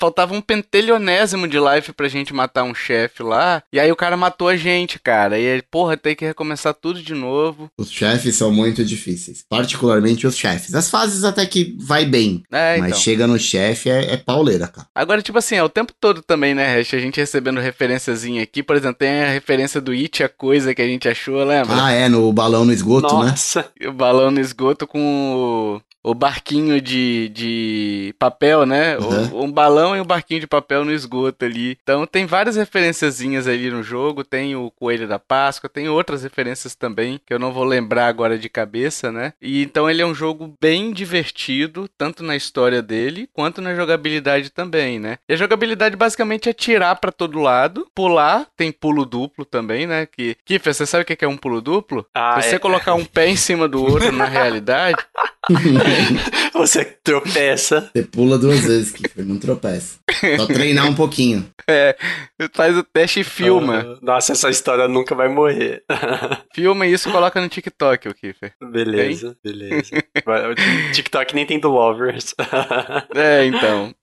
Faltava um pentelionésimo de life pra gente matar um chefe lá, e aí o cara matou a gente, cara. E aí, porra, tem que recomeçar tudo de novo. Os chefes são muito difíceis, particularmente os chefes. As fases até que vai bem, É, então. mas chega no chefe é, é pauleira, cara. Agora, tipo assim, é o tempo todo também, né, Hash? A gente recebendo referenciazinha aqui, por exemplo, tem a referência do It, a coisa que a gente achou, lembra? Ah, é, no balão no esgoto, né? Nossa. o balão no esgoto com o, o barquinho de, de papel, né? O- Uhum. um balão e um barquinho de papel no esgoto ali. Então tem várias referenciazinhas ali no jogo. Tem o Coelho da Páscoa, tem outras referências também, que eu não vou lembrar agora de cabeça, né? E então ele é um jogo bem divertido, tanto na história dele, quanto na jogabilidade também, né? E a jogabilidade basicamente é tirar pra todo lado, pular, tem pulo duplo também, né? Que, Kiffer, você sabe o que é um pulo duplo? Ah, Se você é. colocar um pé em cima do outro na realidade, Você tropeça. Você pula duas vezes, Kiffer, não tropeça. Só treinar um pouquinho. É, faz o teste e filma. Ah, nossa, essa história nunca vai morrer. filma isso e coloca no TikTok, o Kiffer. Beleza, beleza. O TikTok nem tem do Lovers. é, então.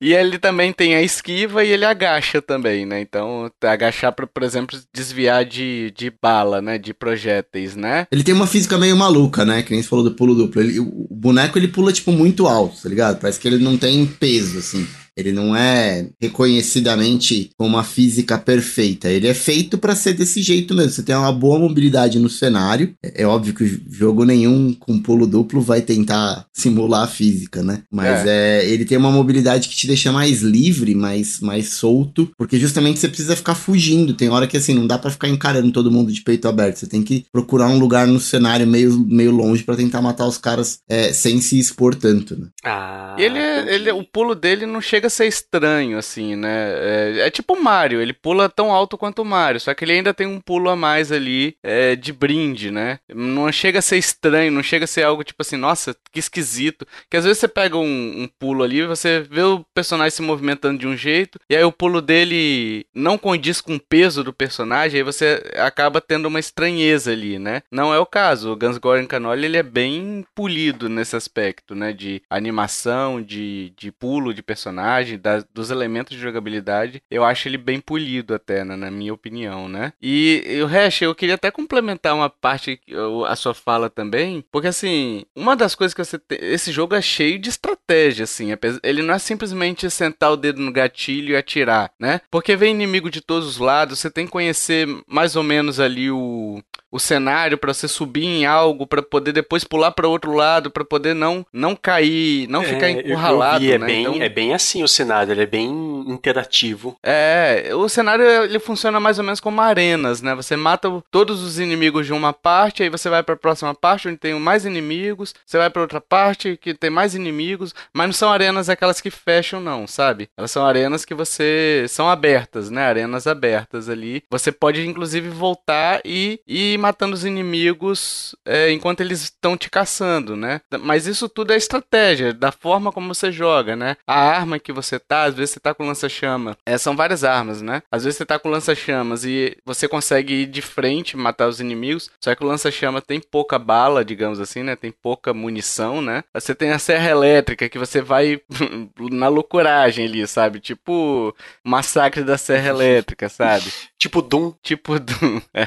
e ele também tem a esquiva e ele agacha também, né? Então, agachar pra, por exemplo, desviar de, de bala, né? De projéteis, né? Ele tem uma física meio maluca, né? Que nem você falou do pulo duplo. Ele, o boneco ele pula, tipo, muito alto, tá ligado? Parece que ele não tem peso, assim. Ele não é reconhecidamente com uma física perfeita. Ele é feito para ser desse jeito mesmo. Você tem uma boa mobilidade no cenário. É, é, óbvio que jogo nenhum com pulo duplo vai tentar simular a física, né? Mas é. é. ele tem uma mobilidade que te deixa mais livre, mais, mais solto, porque justamente você precisa ficar fugindo. Tem hora que assim, não dá para ficar encarando todo mundo de peito aberto. Você tem que procurar um lugar no cenário meio, meio longe para tentar matar os caras é, sem se expor tanto, né? Ah, ele, é, ele, o pulo dele não chega a ser estranho, assim, né? É, é, tipo o Mario, ele pula tão alto quanto o Mario, só que ele ainda tem um pulo a mais ali é, de brinde, né? Não chega a ser estranho, não chega a ser algo tipo assim, nossa, que esquisito. Que às vezes você pega um, um pulo ali, você vê o personagem se movimentando de um jeito, e aí o pulo dele não condiz com o peso do personagem, aí você acaba tendo uma estranheza ali, né? Não é o caso. O Guns Goren Canoli, ele é bem polido nesse aspecto, né? De animação, de, de pulo de personagem personagem, da, dos elementos de jogabilidade, eu acho ele bem polido até, né, na minha opinião, né? E, e o Hash, eu queria até complementar uma parte, a sua fala também, porque assim, uma das coisas que você tem, esse jogo é cheio de estratégia, assim, ele não é simplesmente sentar o dedo no gatilho e atirar, né? Porque vem inimigo de todos os lados, você tem que conhecer mais ou menos ali o, o cenário para você subir em algo para poder depois pular para outro lado para poder não não cair não é, ficar encurralado vi, é né? bem então, é bem assim o cenário ele é bem interativo. É o cenário ele funciona mais ou menos como arenas né? Você mata todos os inimigos de uma parte aí você vai para a próxima parte onde tem mais inimigos você vai para outra parte que tem mais inimigos mas não são arenas aquelas que fecham não sabe? Elas são arenas que você são abertas né? Arenas abertas ali. Você pode inclusive voltar e, e matando os inimigos é, enquanto eles estão te caçando, né? Mas isso tudo é estratégia, da forma como você joga, né? A arma que você tá, às vezes você tá com lança-chama. É, são várias armas, né? Às vezes você tá com lança-chamas e você consegue ir de frente matar os inimigos, só que o lança-chama tem pouca bala, digamos assim, né? Tem pouca munição, né? Você tem a serra elétrica que você vai na loucuragem ali, sabe? Tipo massacre da serra elétrica, sabe? Tipo Doom. Tipo Doom. É.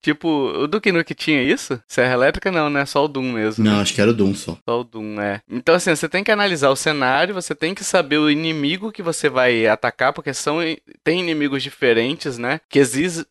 Tipo o Duke Nukem tinha isso? Serra elétrica não, né? Só o Doom mesmo. Não, acho que era o Doom só. Só o Doom, é. Então, assim, você tem que analisar o cenário, você tem que saber o inimigo que você vai atacar, porque são tem inimigos diferentes, né? Que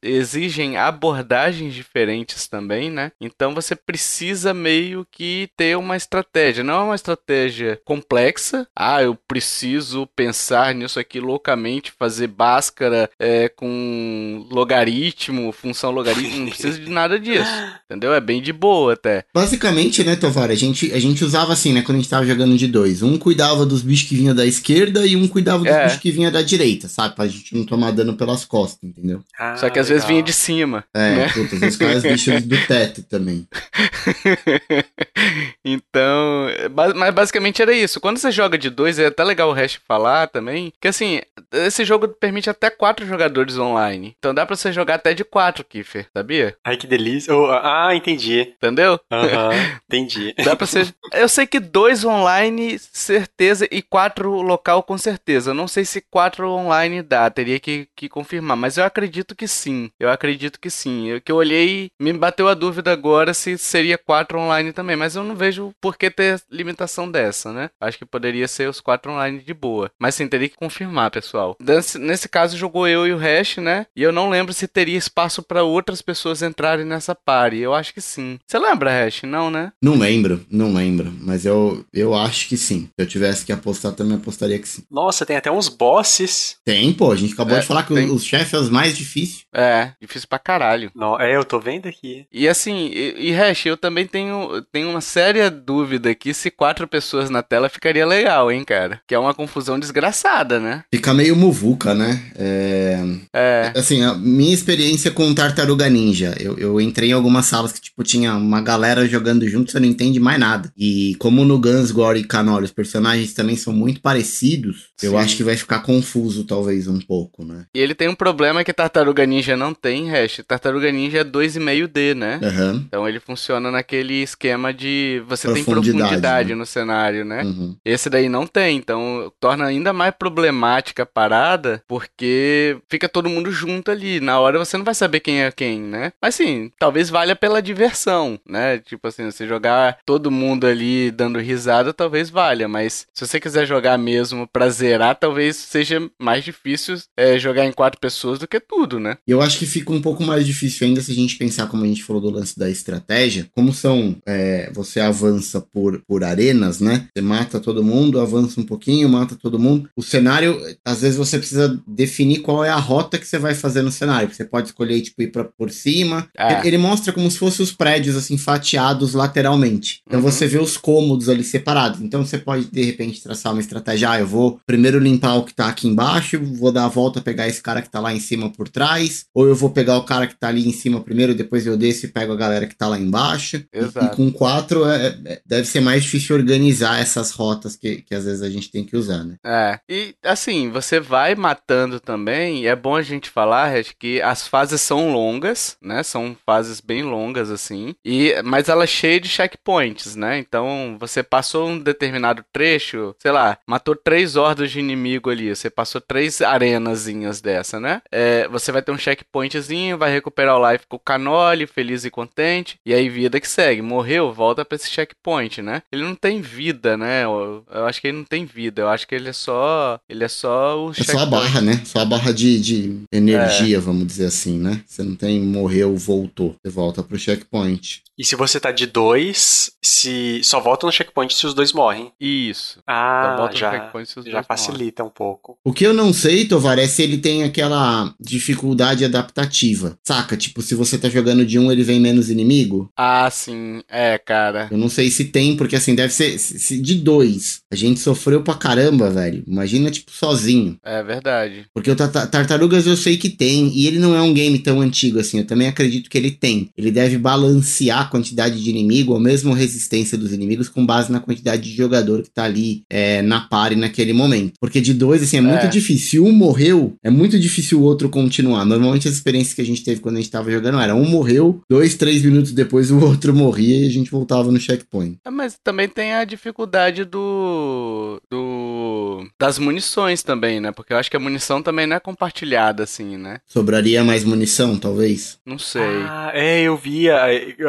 exigem abordagens diferentes também, né? Então você precisa meio que ter uma estratégia. Não é uma estratégia complexa. Ah, eu preciso pensar nisso aqui loucamente, fazer báscara é, com logaritmo, função logaritmo. Não precisa de nada disso. Entendeu? É bem de boa até. Basicamente, né, Tovar, a gente, a gente usava assim, né, quando a gente tava jogando de dois. Um cuidava dos bichos que vinha da esquerda e um cuidava dos é. bichos que vinha da direita, sabe? Pra gente não tomar dano pelas costas, entendeu? Ah, Só que às legal. vezes vinha de cima. É, né? puta, às vezes os bichos do teto também. então, mas basicamente era isso. Quando você joga de dois, é até legal o resto falar também, que assim, esse jogo permite até quatro jogadores online. Então dá pra você jogar até de quatro, Kiffer, sabia? Ai, que delícia. Oh, ah, entendi. Entendeu? Aham, uhum, entendi. Dá pra ser. Eu sei que dois online, certeza, e quatro local, com certeza. Eu não sei se quatro online dá, teria que, que confirmar, mas eu acredito que sim. Eu acredito que sim. Eu que eu olhei, me bateu a dúvida agora se seria quatro online também, mas eu não vejo por que ter limitação dessa, né? Acho que poderia ser os quatro online de boa. Mas sim, teria que confirmar, pessoal. Nesse, nesse caso, jogou eu e o Hash, né? E eu não lembro se teria espaço para outras pessoas entrarem nessa party. Eu acho que sim. Você lembra, Hash? Não, né? Não lembro, não lembro. Mas eu, eu acho que sim. Se eu tivesse que apostar, também apostaria que sim. Nossa, tem até uns bosses. Tem, pô. A gente acabou é, de falar que tem. os chefes é os mais difíceis. É, difícil pra caralho. Não, é, eu tô vendo aqui. E assim, e, e Hash, eu também tenho, tenho uma séria dúvida aqui se quatro pessoas na tela ficaria legal, hein, cara? Que é uma confusão desgraçada, né? Fica meio muvuca, né? É... é. Assim, assim, a minha experiência com Tartaruga Ninja, eu, eu entrei em algumas salas que, tipo, tinha uma galera jogando junto, você não entende mais nada. E como no Guns, Gore e Canoli os personagens também são muito parecidos, Sim. eu acho que vai ficar confuso, talvez, um pouco, né? E ele tem um problema que Tartaruga Ninja não tem, hash. Tartaruga Ninja é 2,5D, né? Uhum. Então ele funciona naquele esquema de você tem profundidade né? no cenário, né? Uhum. Esse daí não tem, então torna ainda mais problemática a parada, porque fica todo mundo junto ali. Na hora você não vai saber quem é quem, né? Mas sim, talvez valha pela diversão, né? Tipo assim, você jogar todo mundo ali dando risada, talvez valha, mas se você quiser jogar mesmo pra zerar, talvez seja mais difícil é, jogar em quatro pessoas do que tudo, né? Eu acho que fica um pouco mais difícil ainda se a gente pensar, como a gente falou do lance da estratégia, como são, é, você avança por, por arenas, né? Você mata todo mundo, avança um pouquinho, mata todo mundo. O cenário, às vezes você precisa definir qual é a rota que você vai fazer no cenário. Você pode escolher, tipo, ir pra, por cima. É. Ele mostra como se fossem os prédios, assim, fatiados lateralmente. Então uhum. você vê os cômodos ali separados. Então você pode, de repente, traçar uma estratégia. Ah, eu vou primeiro limpar o que tá aqui embaixo, vou dar a volta, pegar esse cara que tá lá em cima por trás. Ou eu vou pegar o cara que tá ali em cima primeiro, depois eu desço e pego a galera que tá lá embaixo. Exato. E, e com quatro é, é, deve ser mais difícil organizar essas rotas que, que às vezes a gente tem que usar, né? É. E assim, você vai matando também, é bom a gente falar, Red, que as fases são longas, né? São fases bem longas, assim. E, mas ela é cheia de checkpoints, né? Então você passou um determinado trecho, sei lá, matou três hordas de inimigo ali. Você passou três arenazinhas dessa, né? É, você vai ter um checkpointzinho, vai recuperar o life com o canole, feliz e contente. E aí, vida que segue. Morreu, volta pra esse checkpoint, né? Ele não tem vida, né? Eu, eu acho que ele não tem vida. Eu acho que ele é só. Ele é só o. É só a barra, né? Só a barra de, de energia, é. vamos dizer assim, né? Você não tem morreu, voltou. Você volta pro checkpoint. E se você tá de dois, se só volta no checkpoint se os dois morrem. Isso. Ah, já, já facilita morrem. um pouco. O que eu não sei, Tovar, é se ele tem aquela dificuldade adaptativa. Saca? Tipo, se você tá jogando de um, ele vem menos inimigo. Ah, sim. É, cara. Eu não sei se tem, porque assim, deve ser se de dois. A gente sofreu pra caramba, velho. Imagina, tipo, sozinho. É verdade. Porque o Tartarugas eu sei que tem, e ele não é um game tão antigo assim. Eu também acredito que ele tem. Ele deve balancear quantidade de inimigo ou mesmo resistência dos inimigos com base na quantidade de jogador que tá ali é, na pare naquele momento. Porque de dois, assim, é muito é. difícil. Se um morreu, é muito difícil o outro continuar. Normalmente as experiências que a gente teve quando a gente tava jogando era um morreu, dois, três minutos depois o outro morria e a gente voltava no checkpoint. É, mas também tem a dificuldade do. do. das munições também, né? Porque eu acho que a munição também não é compartilhada, assim, né? Sobraria mais munição, talvez? Não sei. Ah, é, eu via.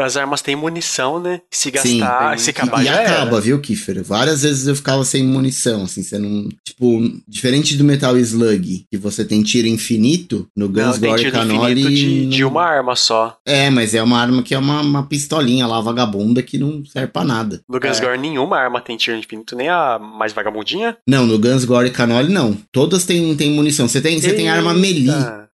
As armas armas têm munição, né? Se gastar, Sim, se acabar e, já E acaba, era. viu, Kiffer? Várias vezes eu ficava sem munição, assim, você não... Tipo, diferente do Metal Slug, que você tem tiro infinito, no Guns Gore e Canoli... De, não... de uma arma só. É, mas é uma arma que é uma, uma pistolinha lá, vagabunda, que não serve pra nada. No Guns é. Gore nenhuma arma tem tiro infinito, nem a mais vagabundinha? Não, no Guns Gore e Canoli não. Todas têm, têm munição. Você tem, você tem arma melee.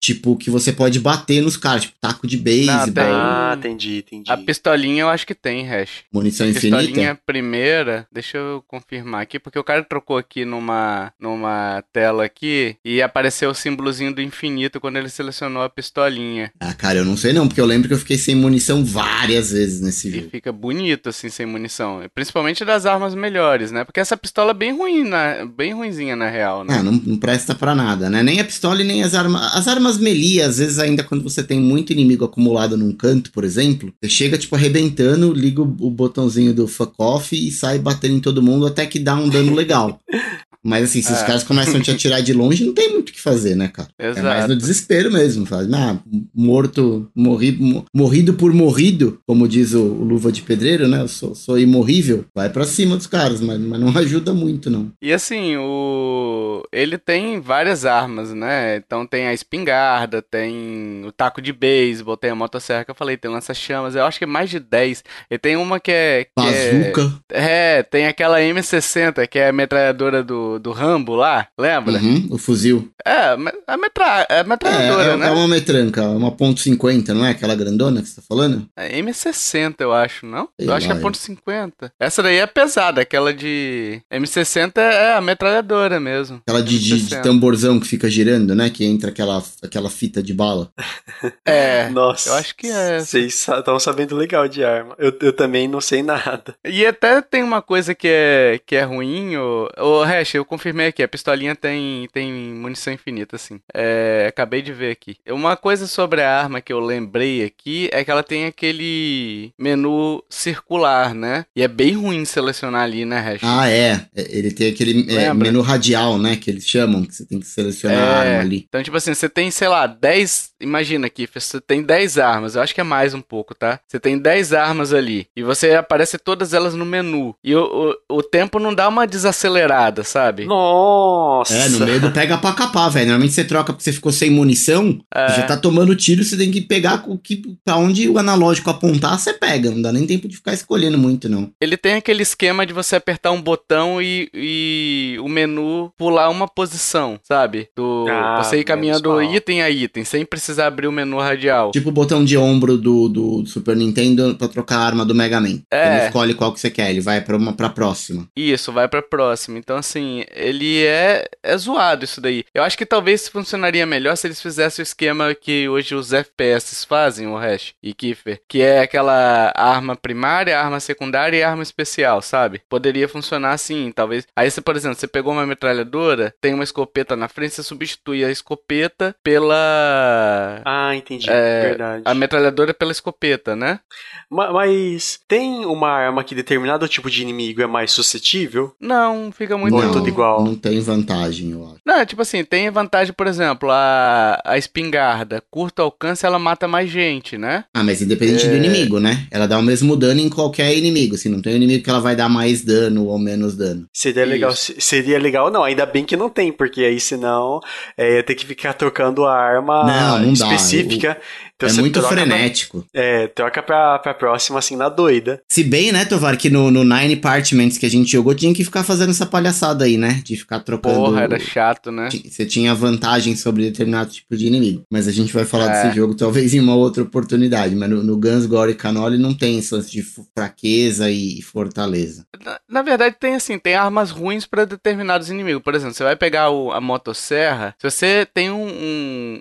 Tipo, que você pode bater nos caras, tipo, taco de beisebol. Ah, entendi, entendi. A pistolinha eu acho que tem, Hash. Munição infinita? Pistolinha primeira, deixa eu confirmar aqui, porque o cara trocou aqui numa, numa tela aqui e apareceu o símbolozinho do infinito quando ele selecionou a pistolinha. Ah, cara, eu não sei não, porque eu lembro que eu fiquei sem munição várias vezes nesse jogo. E fica bonito, assim, sem munição. Principalmente das armas melhores, né? Porque essa pistola é bem ruim, na, bem ruinzinha, na real, né? Ah, não, não presta pra nada, né? Nem a pistola e nem as armas... As armas armas melee, às vezes ainda quando você tem muito inimigo acumulado num canto, por exemplo, você chega, tipo, arrebentando, liga o, o botãozinho do fuck off e sai batendo em todo mundo até que dá um dano legal. Mas assim, se é. os caras começam a te atirar de longe, não tem muito o que fazer, né, cara? Exato. É mais no desespero mesmo. Faz, ah, morto, morri, morrido por morrido, como diz o, o, Luva de Pedreiro, né? Eu sou, sou imorrível. Vai para cima dos caras, mas, mas não ajuda muito, não. E assim, o ele tem várias armas, né? Então tem a espingarda, tem o taco de beisebol, tem a motosserra que eu falei, tem lança-chamas. Eu acho que é mais de 10. E tem uma que é. Que Bazuca. É, é, tem aquela M60, que é a metralhadora do do, do Rambo lá, lembra? Uhum, o fuzil. É, a, metra, a metralhadora, é, é, né? É uma metranca, uma ponto .50, não é aquela grandona que você tá falando? É M60, eu acho, não? Sei eu acho que lá, é ponto .50. Essa daí é pesada, aquela de... M60 é a metralhadora mesmo. Aquela de, de, de tamborzão que fica girando, né? Que entra aquela, aquela fita de bala. É, Nossa. eu acho que é. Vocês estão sabendo legal de arma. Eu, eu também não sei nada. E até tem uma coisa que é, que é ruim, o, o Hash, eu confirmei aqui, a pistolinha tem, tem munição infinita, assim. É, acabei de ver aqui. Uma coisa sobre a arma que eu lembrei aqui é que ela tem aquele menu circular, né? E é bem ruim selecionar ali, né, Hash? Ah, é. É, Ele tem aquele é, menu radial, né? Que eles chamam, que você tem que selecionar a arma ali. Então, tipo assim, você tem, sei lá, 10. Imagina aqui, você tem 10 armas. Eu acho que é mais um pouco, tá? Você tem 10 armas ali. E você aparece todas elas no menu. E o, o, o tempo não dá uma desacelerada, sabe? Nossa. É, no meio do pega pra capar, velho. Normalmente você troca porque você ficou sem munição, É. você já tá tomando tiro, você tem que pegar o que, pra onde o analógico apontar, você pega. Não dá nem tempo de ficar escolhendo muito, não. Ele tem aquele esquema de você apertar um botão e, e o menu pular uma posição, sabe? Do, Ah, você ir caminhando item a item, sem precisar abrir o menu radial. Tipo o botão de ombro do, do Super Nintendo pra trocar a arma do Mega Man. É. Ele escolhe qual que você quer, ele vai pra uma pra próxima. Isso, vai pra próxima. Então, assim, ele é, é zoado isso daí. Eu acho que talvez funcionaria melhor se eles fizessem o esquema que hoje os FPS fazem, o Hash e Kiefer, que é aquela arma primária, arma secundária e arma especial, sabe? Poderia funcionar assim, talvez. Aí, você, por exemplo, você pegou uma metralhadora, tem uma escopeta na frente, você substitui a escopeta pela. Ah, entendi. É, Verdade. A metralhadora pela escopeta, né? Ma- Mas tem uma arma que determinado tipo de inimigo é mais suscetível? Não, fica muito. Não, igual? Não tem vantagem, eu acho. Não, tipo assim, tem vantagem, por exemplo, a, a espingarda, curto alcance, ela mata mais gente, né? Ah, mas independente É. do inimigo, né? Ela dá o mesmo dano em qualquer inimigo. Assim, não tem um inimigo que ela vai dar mais dano ou menos dano. Seria legal, Isso. se- seria legal, não, ainda bem que não tem, porque aí senão é, ia ter que ficar trocando a arma Não, não dá. específica. Então é muito pra- frenético. é, troca pra, pra próxima assim na doida. Se bem, né, Tovar, que no, no Nine Parchments que a gente jogou, tinha que ficar fazendo essa palhaçada aí, né? De ficar trocando. Porra, era chato, né? Você tinha vantagem sobre determinado tipo de inimigo. Mas a gente vai falar É. desse jogo talvez em uma outra oportunidade. Mas no, no Guns, Gore e Cannoli não tem esse lance de fraqueza e fortaleza. Na, na verdade, tem assim, tem armas ruins pra determinados inimigos. Por exemplo, você vai pegar o- a motosserra, se você tem um,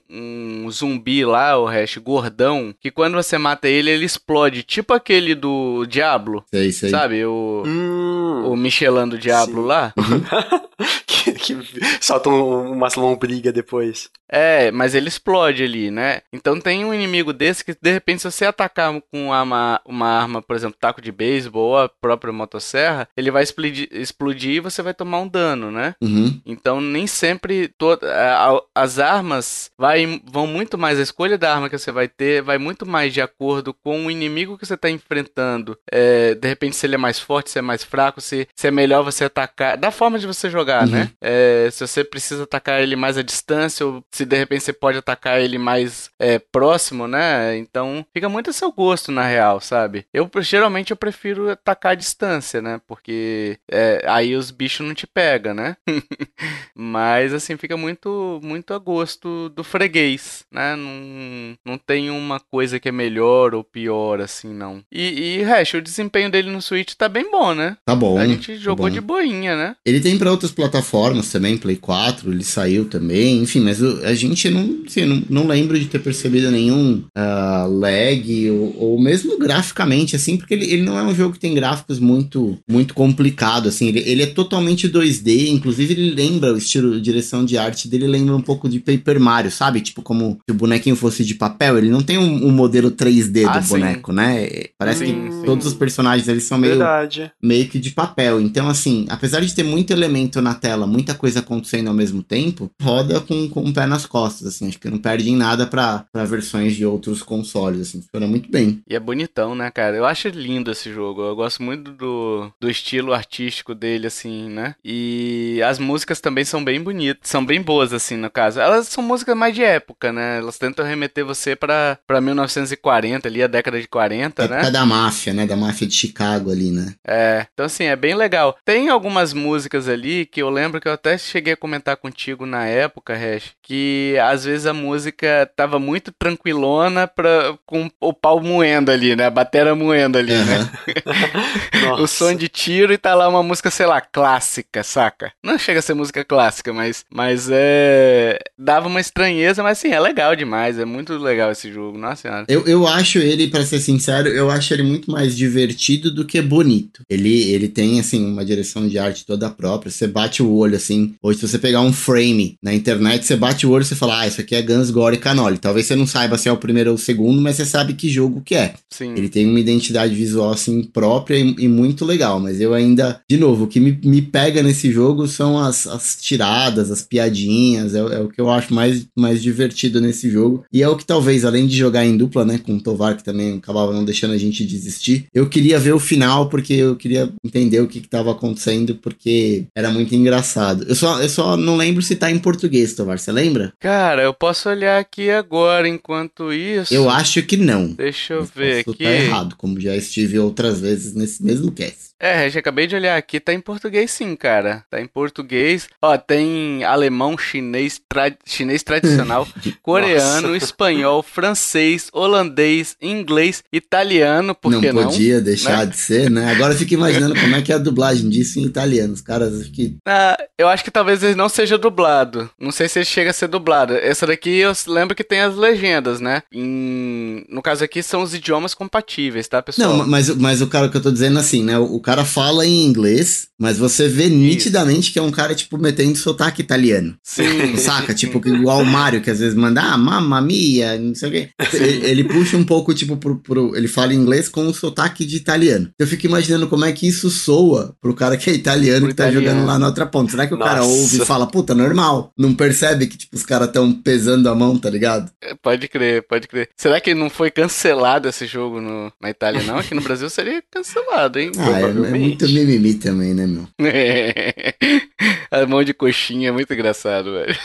um- um zumbi lá, o hash gordão, que quando você mata ele, ele explode, tipo aquele do Diablo, Sei, sei. sabe? O, Hum. o Michelin do Diablo Sim. lá. que, que solta um, umas lombriga depois. É, mas ele explode ali, né? Então tem um inimigo desse que, de repente, se você atacar com uma, uma arma, por exemplo, taco de beisebol ou a própria motosserra, ele vai explodir, explodir e você vai tomar um dano, né? Uhum. Então nem sempre to- a- a- as armas vai, vão muito mais, a escolha da arma que você vai ter vai muito mais de acordo com o inimigo que você está enfrentando. É, de repente, se ele é mais forte, se é mais fraco, se, se é melhor você atacar. Da forma de você jogar, Uhum. né? É, se você precisa atacar ele mais à distância, ou se de repente você pode atacar ele mais é, próximo, né? Então fica muito a seu gosto, na real, sabe? Eu geralmente eu prefiro atacar à distância, né? Porque é, aí os bichos não te pegam, né? Mas assim, fica muito muito a gosto do freguês, né? Não, não tem uma coisa que é melhor ou pior, assim, não. E, e Hash, o desempenho dele no Switch tá bem bom, né? Tá bom. A gente tá jogou bom. de boinha, né? Ele tem pra outras plataformas também, Play 4, ele saiu também, enfim, mas a gente não, assim, não, não lembro de ter percebido nenhum ah, lag ou, ou mesmo graficamente, assim, porque ele, ele não é um jogo que tem gráficos muito muito complicado, assim, ele, ele é totalmente 2D, inclusive ele lembra o estilo, direção de arte dele lembra um pouco de Paper Mario, sabe? Tipo como se o bonequinho fosse de papel, ele não tem um, um modelo 3D Ah, do sim. boneco, né? Parece Sim, que sim. todos os personagens eles são meio Verdade. meio que de papel. Então, assim, apesar de ter muito elemento na tela, muita coisa acontecendo ao mesmo tempo, roda com, com o pé nas costas, assim. Acho que não perde em nada pra pra versões de outros consoles, assim. Funciona muito bem. E é bonitão, né, cara? Eu acho lindo esse jogo. Eu gosto muito do, do estilo artístico dele, assim, né? E as músicas também são bem bonitas. São bem boas, assim, no caso. Elas são músicas mais de época, né? Elas tentam remeter você pra, pra 1940, ali, a década de 40, Época né? da máfia, né? Da máfia de Chicago ali, né? É. Então, assim, é bem legal. Tem algumas músicas ali que eu lembro que eu até cheguei a comentar contigo na época, Hash, que às vezes a música tava muito tranquilona pra, com o pau moendo ali, né? A batera moendo ali, uhum. né? o som de tiro e tá lá uma música, sei lá, clássica, saca? Não chega a ser música clássica, mas, mas é. Dava uma estranheza, mas sim, é legal demais. É muito legal esse jogo, nossa senhora. Eu, eu acho ele, para ser sincero, eu acho ele muito mais divertido do que bonito. Ele, ele tem, assim, uma direção de arte toda própria. Você bate o olho, assim. Hoje, se você pegar um frame na internet, você bate o olho e você fala, ah, isso aqui é Guns, Gore e Canoli. Talvez você não saiba se é o primeiro ou o segundo, mas você sabe que jogo que é. Sim. Ele tem uma identidade visual, assim, própria e, e muito legal. Mas eu ainda, de novo, o que me, me pega nesse jogo são as, as tiradas, as piadinhas. É, é, o que eu acho mais, mais divertido nesse jogo. E é o que talvez, além de jogar em dupla, né, com o Tovar, que também acabava não deixando a gente desistir, eu queria ver o final, porque eu queria entender o que estava acontecendo, porque era muito engraçado. Eu só, eu só não lembro se tá em português, Tovar, você lembra? Cara, eu posso olhar aqui agora enquanto isso. Eu acho que não. Deixa eu ver posso aqui. Tá errado, como já estive outras vezes nesse mesmo cast. É, já acabei de olhar aqui, tá em português sim, cara. Tá em português. Ó, tem alemão, chinês, tra... chinês tradicional, coreano, espanhol, francês, holandês, inglês, italiano, por não? Não podia deixar né? de ser, né? Agora eu fico imaginando como é que é a dublagem disso em italiano. Os caras acho que... Ah, eu acho que talvez ele não seja dublado. Não sei se ele chega a ser dublado. Essa daqui eu lembro que tem as legendas, né? Em... No caso aqui são os idiomas compatíveis, tá, pessoal? Não, mas, mas o cara que eu tô dizendo assim, né? O cara fala em inglês, mas você vê Isso. nitidamente que é um cara, tipo, metendo sotaque italiano. Sim. Saca? Tipo, igual o Mario, que às vezes manda, ah, mamma mia, não sei o quê. Ele, ele, puxa um pouco, tipo, pro, pro, Ele fala inglês com o sotaque de italiano. Eu fico imaginando como é que isso soa pro cara que é italiano pro que tá italiano. jogando lá na outra ponta. Será que o Nossa. cara ouve e fala, puta, normal? Não percebe que, tipo, os caras tão pesando a mão, tá ligado? É, pode crer, pode crer. Será que não foi cancelado esse jogo no, na Itália, não? Aqui no Brasil seria cancelado, hein? Ah, é, é muito mimimi também, né, meu? A mão de coxinha é muito engraçado, velho.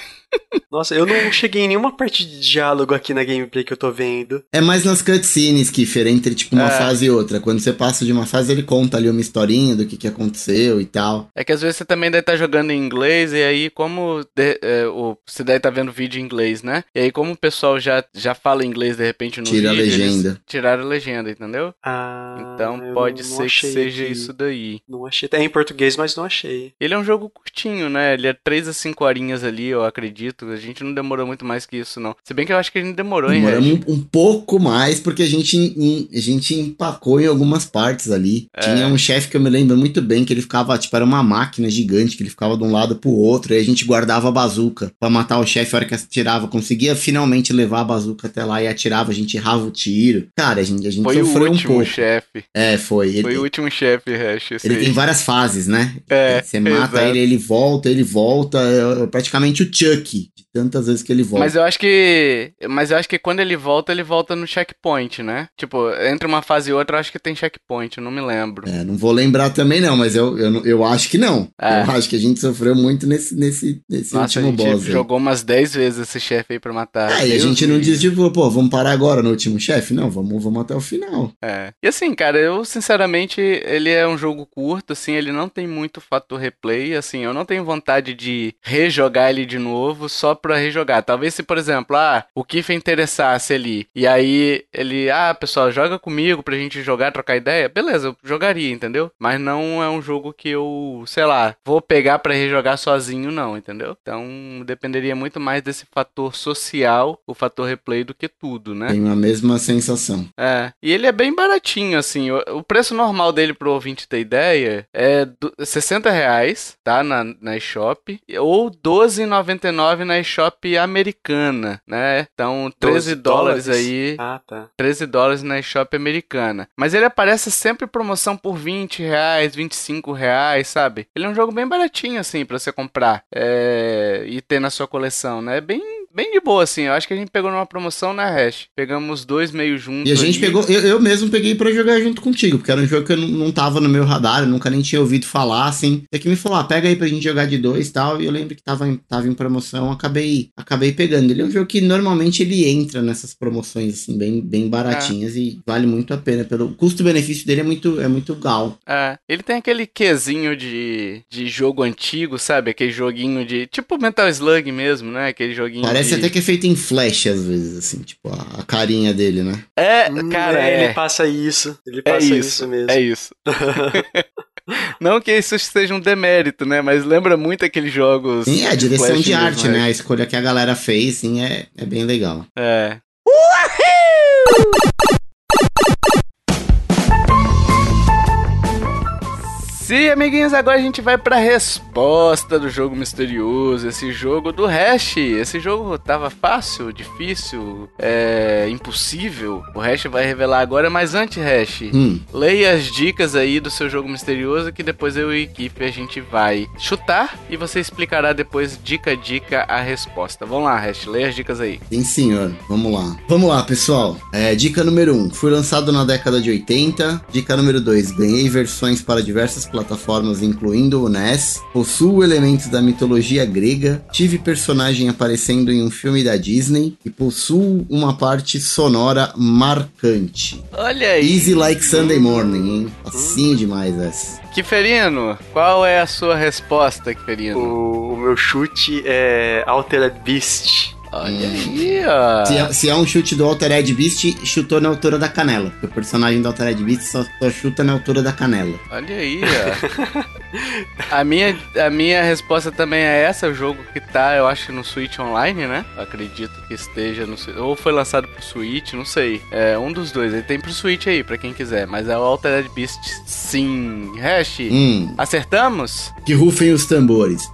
Nossa, eu não cheguei em nenhuma parte de diálogo aqui na gameplay que eu tô vendo. É mais nas cutscenes, Kiffer, entre tipo uma é. fase e outra. Quando você passa de uma fase, ele conta ali uma historinha do que, que aconteceu e tal. É que às vezes você também deve estar tá jogando em inglês, e aí, como de, é, o, você deve estar tá vendo vídeo em inglês, né? E aí, como o pessoal já, já fala inglês de repente no Tira vídeo, a legenda. Tiraram a legenda, entendeu? Ah. Então pode não, não ser que seja aqui. isso daí. Não achei. É em português, mas não achei. Ele é um jogo curtinho, né? Ele é 3 a 5 horinhas ali, eu acredito. A gente não demorou muito mais que isso, não. Se bem que eu acho que a gente demorou, hein, Demoramos um, um, pouco mais, porque a gente, em, a gente empacou em algumas partes ali. É. Tinha um chefe que eu me lembro muito bem, que ele ficava, tipo, era uma máquina gigante, que ele ficava de um lado pro outro, e a gente guardava a bazuca para matar o chefe a hora que atirava. Conseguia finalmente levar a bazuca até lá e atirava, a gente errava o tiro. Cara, a gente, a gente foi sofreu o último um pouco. chefe. É, foi. Ele, foi o último chefe, Hash. Ele tem várias fases, né? É. Você mata exato. ele, ele volta, ele volta. É praticamente o Chuck tantas vezes que ele volta. Mas eu acho que. Mas eu acho que quando ele volta, ele volta no checkpoint, né? Tipo, entre uma fase e outra, eu acho que tem checkpoint, eu não me lembro. É, não vou lembrar também, não, mas eu, eu, eu acho que não. É. Eu acho que a gente sofreu muito nesse, nesse, nesse Nossa, último boss. A gente jogou umas 10 vezes esse chefe aí pra matar. É, e a gente não diz, tipo, pô, vamos parar agora no último chefe? Não, vamos, vamos até o final. É. E assim, cara, eu sinceramente, ele é um jogo curto, assim, ele não tem muito fator replay, assim, eu não tenho vontade de rejogar ele de novo só pra rejogar. Talvez se, por exemplo, ah, o Kiff interessasse ali, e aí ele, ah, pessoal, joga comigo pra gente jogar, trocar ideia, beleza, eu jogaria, entendeu? Mas não é um jogo que eu, sei lá, vou pegar para rejogar sozinho, não, entendeu? Então dependeria muito mais desse fator social, o fator replay, do que tudo, né? Tem a mesma sensação. É, e ele é bem baratinho, assim, o, preço normal dele pro ouvinte ter ideia é do, 60 reais, tá, na, na eShop, ou 12,99 na eShop americana né? Então, 13 dólares, dólares aí. Ah, tá. 13 dólares na eShop americana. Mas ele aparece sempre promoção por 20 reais, 25 reais, sabe? Ele é um jogo bem baratinho, assim, para você comprar é... e ter na sua coleção, né? É bem bem de boa, assim. Eu acho que a gente pegou numa promoção na Hash. Pegamos dois meio juntos. E a gente ali. pegou, eu, eu mesmo peguei pra jogar junto contigo, porque era um jogo que eu não, não tava no meu radar, eu nunca nem tinha ouvido falar, assim. Até que me falou, ah, pega aí pra gente jogar de dois e tal. E eu lembro que tava em, tava em promoção, acabei, acabei pegando. Ele é um jogo que normalmente ele entra nessas promoções, assim, bem, bem baratinhas e vale muito a pena. Pelo custo-benefício dele é muito, é muito gal. É, ele tem aquele quesinho de, de jogo antigo, sabe? Aquele joguinho de. Tipo Metal Slug mesmo, né? Aquele joguinho. Parece de... até que é feito em flash, às vezes, assim, tipo, a, a carinha dele, né? É, Hum, cara, é, é. ele passa isso. Ele É passa isso, isso, mesmo. É isso. Não que isso seja um demérito, né? Mas lembra muito aqueles jogos. Sim, é a direção Flash de mesmo, arte, né? A escolha que a galera fez, sim, é, é bem legal. É. Sim, amiguinhos, agora a gente vai pra resposta do jogo misterioso. Esse jogo do Hash. Esse jogo tava fácil, difícil, é, impossível. O Hash vai revelar agora, mas antes, Hash, Hum, leia as dicas aí do seu jogo misterioso que depois eu e a equipe a gente vai chutar e você explicará depois, dica a dica, a resposta. Vamos lá, Hash, leia as dicas aí. sim, senhor. Vamos lá. Vamos lá, pessoal. É, dica número 1. Um, fui lançado na década de 80. Dica número 2. Ganhei versões para diversas plataformas, incluindo o NES. Possuo elementos da mitologia grega. Tive personagem aparecendo em um filme da Disney. E possuo uma parte sonora marcante. Olha aí. Easy like Sunday morning, hein? Facinho demais essa. Kiferino, qual é a sua resposta, Kiferino? O, o meu chute é Altered Beast. Olha aí, ó. Se é, se é um chute do Altered Beast, chutou na altura da canela. Porque o personagem do Altered Beast só, só chuta na altura da canela. Olha aí, ó. a, minha, a minha resposta também é essa, o jogo que tá, eu acho, no Switch Online, né? Acredito que esteja no. Ou foi lançado pro Switch, não sei. É um dos dois. Ele tem pro Switch aí, pra quem quiser. Mas é o Altered Beast, sim. Hash, Hum, acertamos? que rufem os tambores.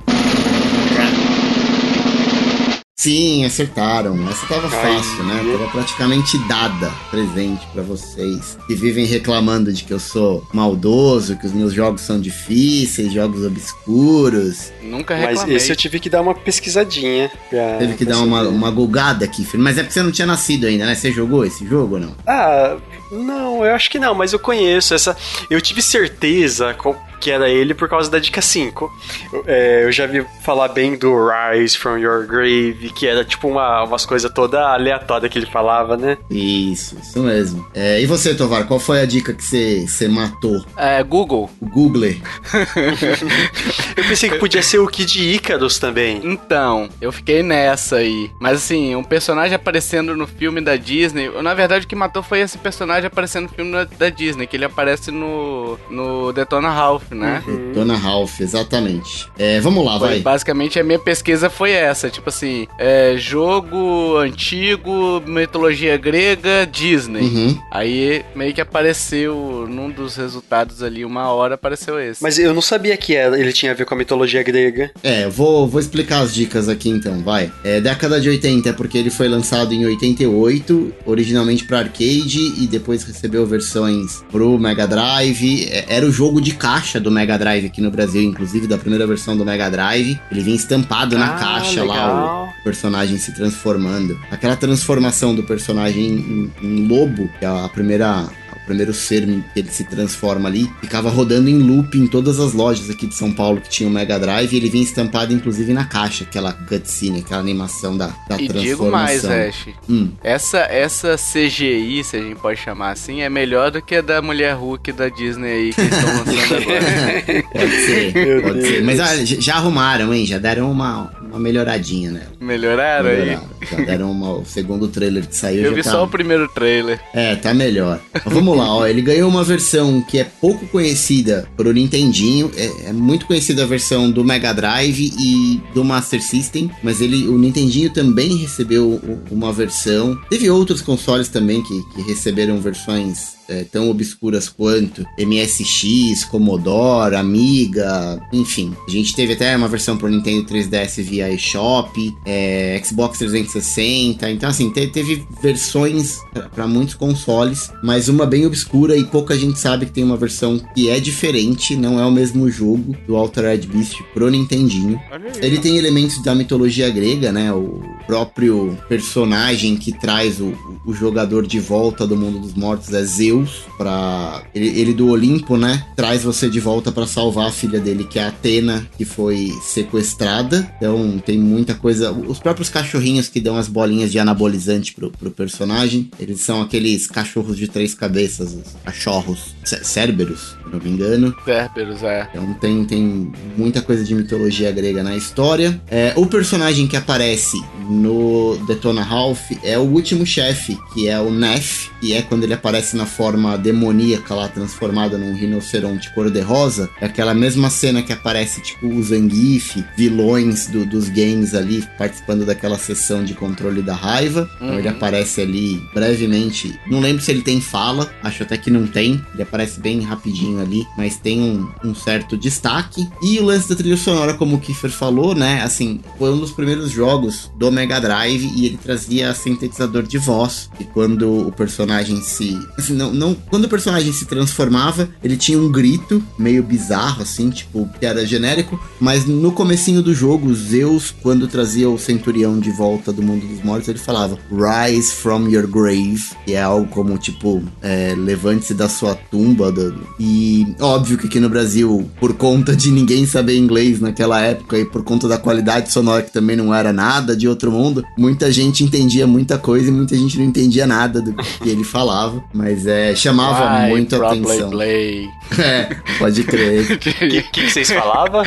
Sim, acertaram. Essa tava Aí. fácil, né? Tava praticamente dada presente pra vocês que vivem reclamando de que eu sou maldoso, que os meus jogos são difíceis, jogos obscuros. Nunca Mas reclamei. esse eu tive que dar uma pesquisadinha. Pra, Teve que pra dar uma, saber. uma gulgada aqui, filho. Mas é porque você não tinha nascido ainda, né? Você jogou esse jogo ou não? Ah, não, eu acho que não, mas eu conheço essa. Eu tive certeza co- que era ele por causa da dica 5. Eu, é, eu já vi falar bem do Rise from Your Grave, que era tipo uma, umas coisas toda aleatória que ele falava, né? Isso, isso mesmo. É, e você, Tovar, qual foi a dica que você, matou? É, Google. O Googler. Eu pensei que podia ser o Kid Icarus também. Então, eu fiquei nessa aí. Mas assim, um personagem aparecendo no filme da Disney. Na verdade, o que matou foi esse personagem aparecendo no filme da, da Disney, que ele aparece no, no Detona Ralph, né? Dona Ralph, exatamente. É, vamos lá, Foi, vai. basicamente a minha pesquisa foi essa, tipo assim, é, jogo antigo, mitologia grega, Disney. Uhum. Aí meio que apareceu num dos resultados ali, uma hora apareceu esse. Mas eu não sabia que ele tinha a ver com a mitologia grega. É, eu vou, vou explicar as dicas aqui então, vai. É, década de 80 é porque ele foi lançado em 88, originalmente para arcade e depois recebeu versões pro Mega Drive. É, era o jogo de caixa do Mega Drive aqui no Brasil, inclusive da primeira versão do Mega Drive. Ele vinha estampado na Ah, caixa lá, legal. o personagem se transformando. Aquela transformação do personagem em, em lobo, que é a primeira. Primeiro ser que ele se transforma ali, ficava rodando em loop em todas as lojas aqui de São Paulo que tinha o Mega Drive e ele vinha estampado inclusive na caixa, aquela cutscene, aquela animação da, da E transformação. digo mais, Ash. Hum, Essa, essa CGI, se a gente pode chamar assim, é melhor do que a da mulher Hulk da Disney aí que eles estão lançando agora. pode ser, pode ser. Mas já já arrumaram, hein? Já deram uma, uma melhoradinha nela. Melhoraram aí? Melhoraram. Já deram uma, o segundo trailer que saiu. Eu vi tá- só o primeiro trailer. É, tá melhor. Mas vamos lá, ó. Ele ganhou uma versão que é pouco conhecida pro Nintendinho. É, é muito conhecida a versão do Mega Drive e do Master System. Mas ele, o Nintendinho também recebeu uma versão. Teve outros consoles também que, que receberam versões é, tão obscuras quanto MSX, Commodore, Amiga, enfim. A gente teve até uma versão pro Nintendo 3DS via eShop, é, Xbox 360. Então, assim, te- teve versões para muitos consoles, mas uma bem obscura e pouca gente sabe que tem uma versão que é diferente, não é o mesmo jogo do Altered Beast pro Nintendinho. Ele tem elementos da mitologia grega, né? O, próprio personagem que traz o, o jogador de volta do mundo dos mortos é Zeus, para ele, ele, do Olimpo, né? Traz você de volta para salvar a filha dele, que é a Atena, que foi sequestrada. Então tem muita coisa. Os próprios cachorrinhos que dão as bolinhas de anabolizante pro, pro personagem, eles são aqueles cachorros de três cabeças, os cachorros Cérberos, se não me engano. Cérberos, é. Então tem, tem muita coisa de mitologia grega na história. É, o personagem que aparece no Detona Ralph é o último chefe, que é o Nef, e é quando ele aparece na forma demoníaca lá, transformada num rinoceronte cor-de-rosa. É aquela mesma cena que aparece, tipo, o Zangief, vilões do, dos games ali, participando daquela sessão de controle da raiva. Uhum. Então ele uhum. aparece ali brevemente. Não lembro se ele tem fala, acho até que não tem. Ele aparece bem rapidinho ali, mas tem um, um certo destaque. E o lance da trilha sonora, como o Kiefer falou, né? Assim, foi um dos primeiros jogos do Mega Drive e ele trazia sintetizador de voz. E quando o personagem se. Assim, não, não, quando o personagem se transformava, ele tinha um grito meio bizarro, assim, tipo, que era genérico. Mas no comecinho do jogo, Zeus, quando trazia o centurião de volta do mundo dos mortos, ele falava Rise from your grave. Que é algo como, tipo, é, levante-se da sua tumba. E óbvio que aqui no Brasil, por conta de ninguém saber inglês naquela época e por conta da qualidade sonora que também não era nada de outro mundo, muita gente entendia muita coisa e muita gente não entendia nada do que ele falava, mas é, chamava Why, muito a atenção. Play. É, pode crer. O que, que, vocês falavam?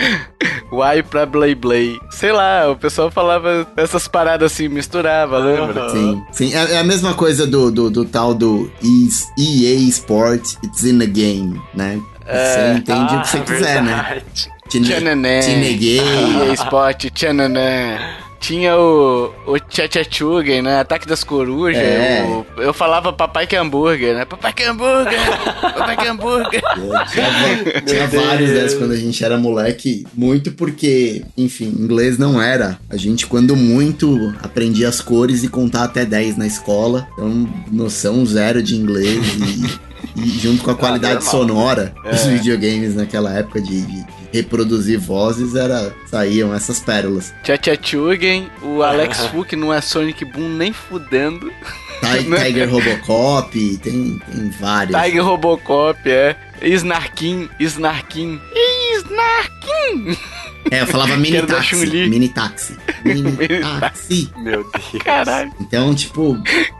Why pra Blay Blay. Sei lá, o pessoal falava essas paradas assim, misturava, lembra? Sim, sim. É, é, a mesma coisa do, do, do tal do EA Sport, It's in the Game, né? Você é, entende ah, o que você quiser, né? verdade. né? Tchanené. Tineguei. EA Sport, tchanené. Tinha o, o Tchatchugen, né? Ataque das Corujas. É. O, eu falava papai que hambúrguer, né? Papai que hambúrguer! papai que hambúrguer! tinha, tinha vários desses quando a gente era moleque. Muito porque, enfim, inglês não era. A gente, quando muito, aprendia as cores e contar até 10 na escola. Então, noção zero de inglês e... E junto com a qualidade ah, sonora é. dos videogames naquela época de, de, reproduzir vozes, era saíam essas pérolas. Tchatchugen, o Alex Fu, não é Sonic Boom nem fudendo. Né? Tiger Robocop, tem, tem vários. Tiger Robocop, é. Snarkin, Snarkin. Snarkin! É, eu falava mini táxi. Mini táxi. Mini táxi. Meu Deus. Caralho. Então, tipo,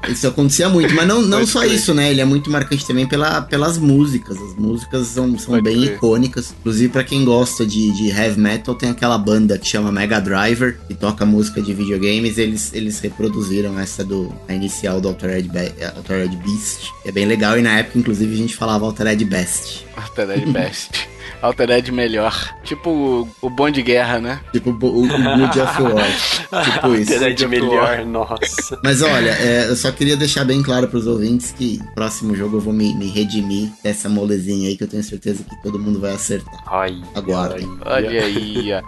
isso acontecia muito. Mas não, não só isso, né? Ele é muito marcante também pela, pelas músicas. As músicas são, são bem icônicas. Inclusive, para quem gosta de, de heavy metal, tem aquela banda que chama Mega Driver, que toca música de videogames. Eles, eles reproduziram essa do a inicial do Altered, Be Altered Beast. É bem legal. E na época, inclusive, a gente falava Altered Best. Altered Best. Altered melhor. Tipo o, o bom de guerra, né? Tipo o, o Good of War. tipo isso. Altered melhor, nossa. Mas olha, é, eu só queria deixar bem claro pros ouvintes que no próximo jogo eu vou me, me redimir dessa molezinha aí que eu tenho certeza que todo mundo vai acertar. Ai, Agora. Olha aí, ó.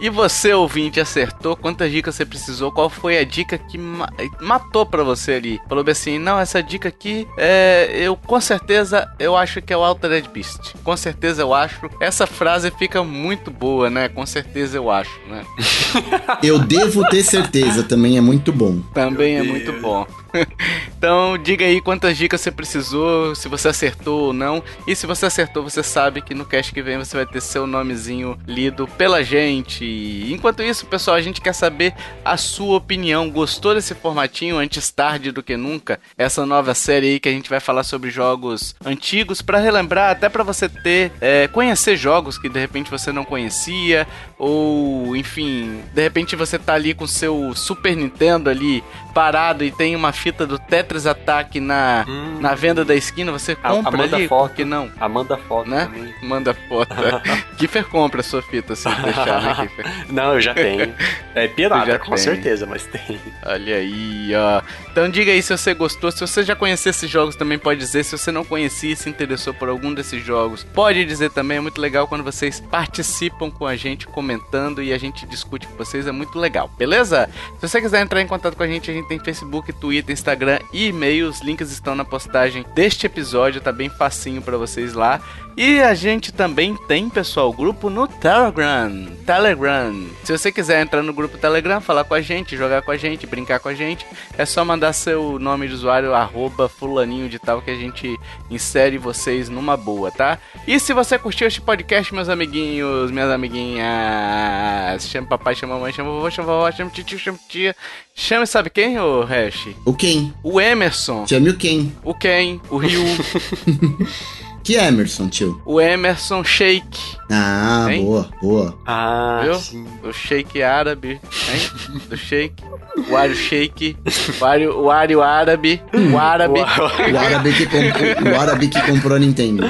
E você, ouvinte, acertou? Quantas dicas você precisou? Qual foi a dica que ma matou pra você ali? Falou assim, não, essa dica aqui, é, eu com certeza, eu acho que é o Altered Beast. Com certeza eu acho essa frase fica muito boa, né? Com certeza eu acho, né? eu devo ter certeza, também é muito bom. Também é muito bom. então, diga aí quantas dicas você precisou, se você acertou ou não. E se você acertou, você sabe que no cast que vem você vai ter seu nomezinho lido pela gente. Enquanto isso, pessoal, a gente quer saber a sua opinião. Gostou desse formatinho antes tarde do que nunca? Essa nova série aí que a gente vai falar sobre jogos antigos para relembrar, até para você ter é, conhecer jogos que de repente você não conhecia ou enfim, de repente você tá ali com seu Super Nintendo ali parado e tem uma fita do Tetris Attack na, hum. na venda da esquina, você compra a, ali, foto. que não? Amanda foto né? Também. Manda foto. Kiffer compra a sua fita se deixar, né, Kiffer? Não, eu já tenho. É pirata, com tem. certeza, mas tem. Olha aí, ó. Então diga aí se você gostou, se você já conhecia esses jogos também pode dizer, se você não conhecia e se interessou por algum desses jogos, pode dizer também, é muito legal quando vocês participam com a gente, comentando e a gente discute com vocês, é muito legal, beleza? Se você quiser entrar em contato com a gente, a gente tem Facebook, Twitter, Twitter, Instagram e e-mail. Os links estão na postagem deste episódio, tá bem facinho para vocês lá. E a gente também tem, pessoal, grupo no Telegram. Telegram. Se você quiser entrar no grupo Telegram, falar com a gente, jogar com a gente, brincar com a gente, é só mandar seu nome de usuário, arroba fulaninho de tal, que a gente insere vocês numa boa, tá? E se você curtiu este podcast, meus amiguinhos, minhas amiguinhas, chama papai, chama mamãe, chama vovô, chama vovó, chama tio, chama tia, chama sabe quem, ô Hash? O quem? O Emerson. Chame o quem? O Ken, o Ryu. Que Emerson, tio? O Emerson Shake. Ah, hein? boa, boa. Ah, Viu? sim. O Shake árabe, hein? Do Shake. O Ario Shake. O Ario, o Ario árabe. O árabe. O árabe que, comprou, o árabe que comprou a Nintendo.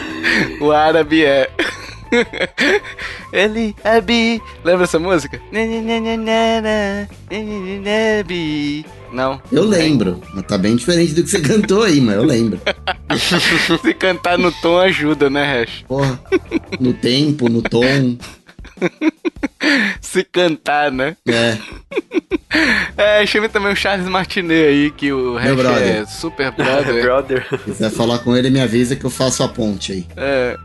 O árabe é. Ele é bi. Lembra essa música? Não. Eu lembro, mas tá bem diferente do que você cantou aí, mas eu lembro. Se cantar no tom ajuda, né, Hash? Porra, no tempo, no tom. Se cantar, né? É. É, chame também o Charles Martinet aí, que o Hash é super brother. brother. Se quiser falar com ele, me avisa que eu faço a ponte aí. É.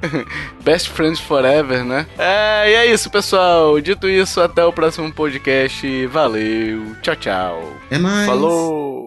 Best Friends Forever, né? É, e é isso, pessoal. Dito isso, até o próximo podcast. Valeu. Tchau, tchau. É mais. Falou.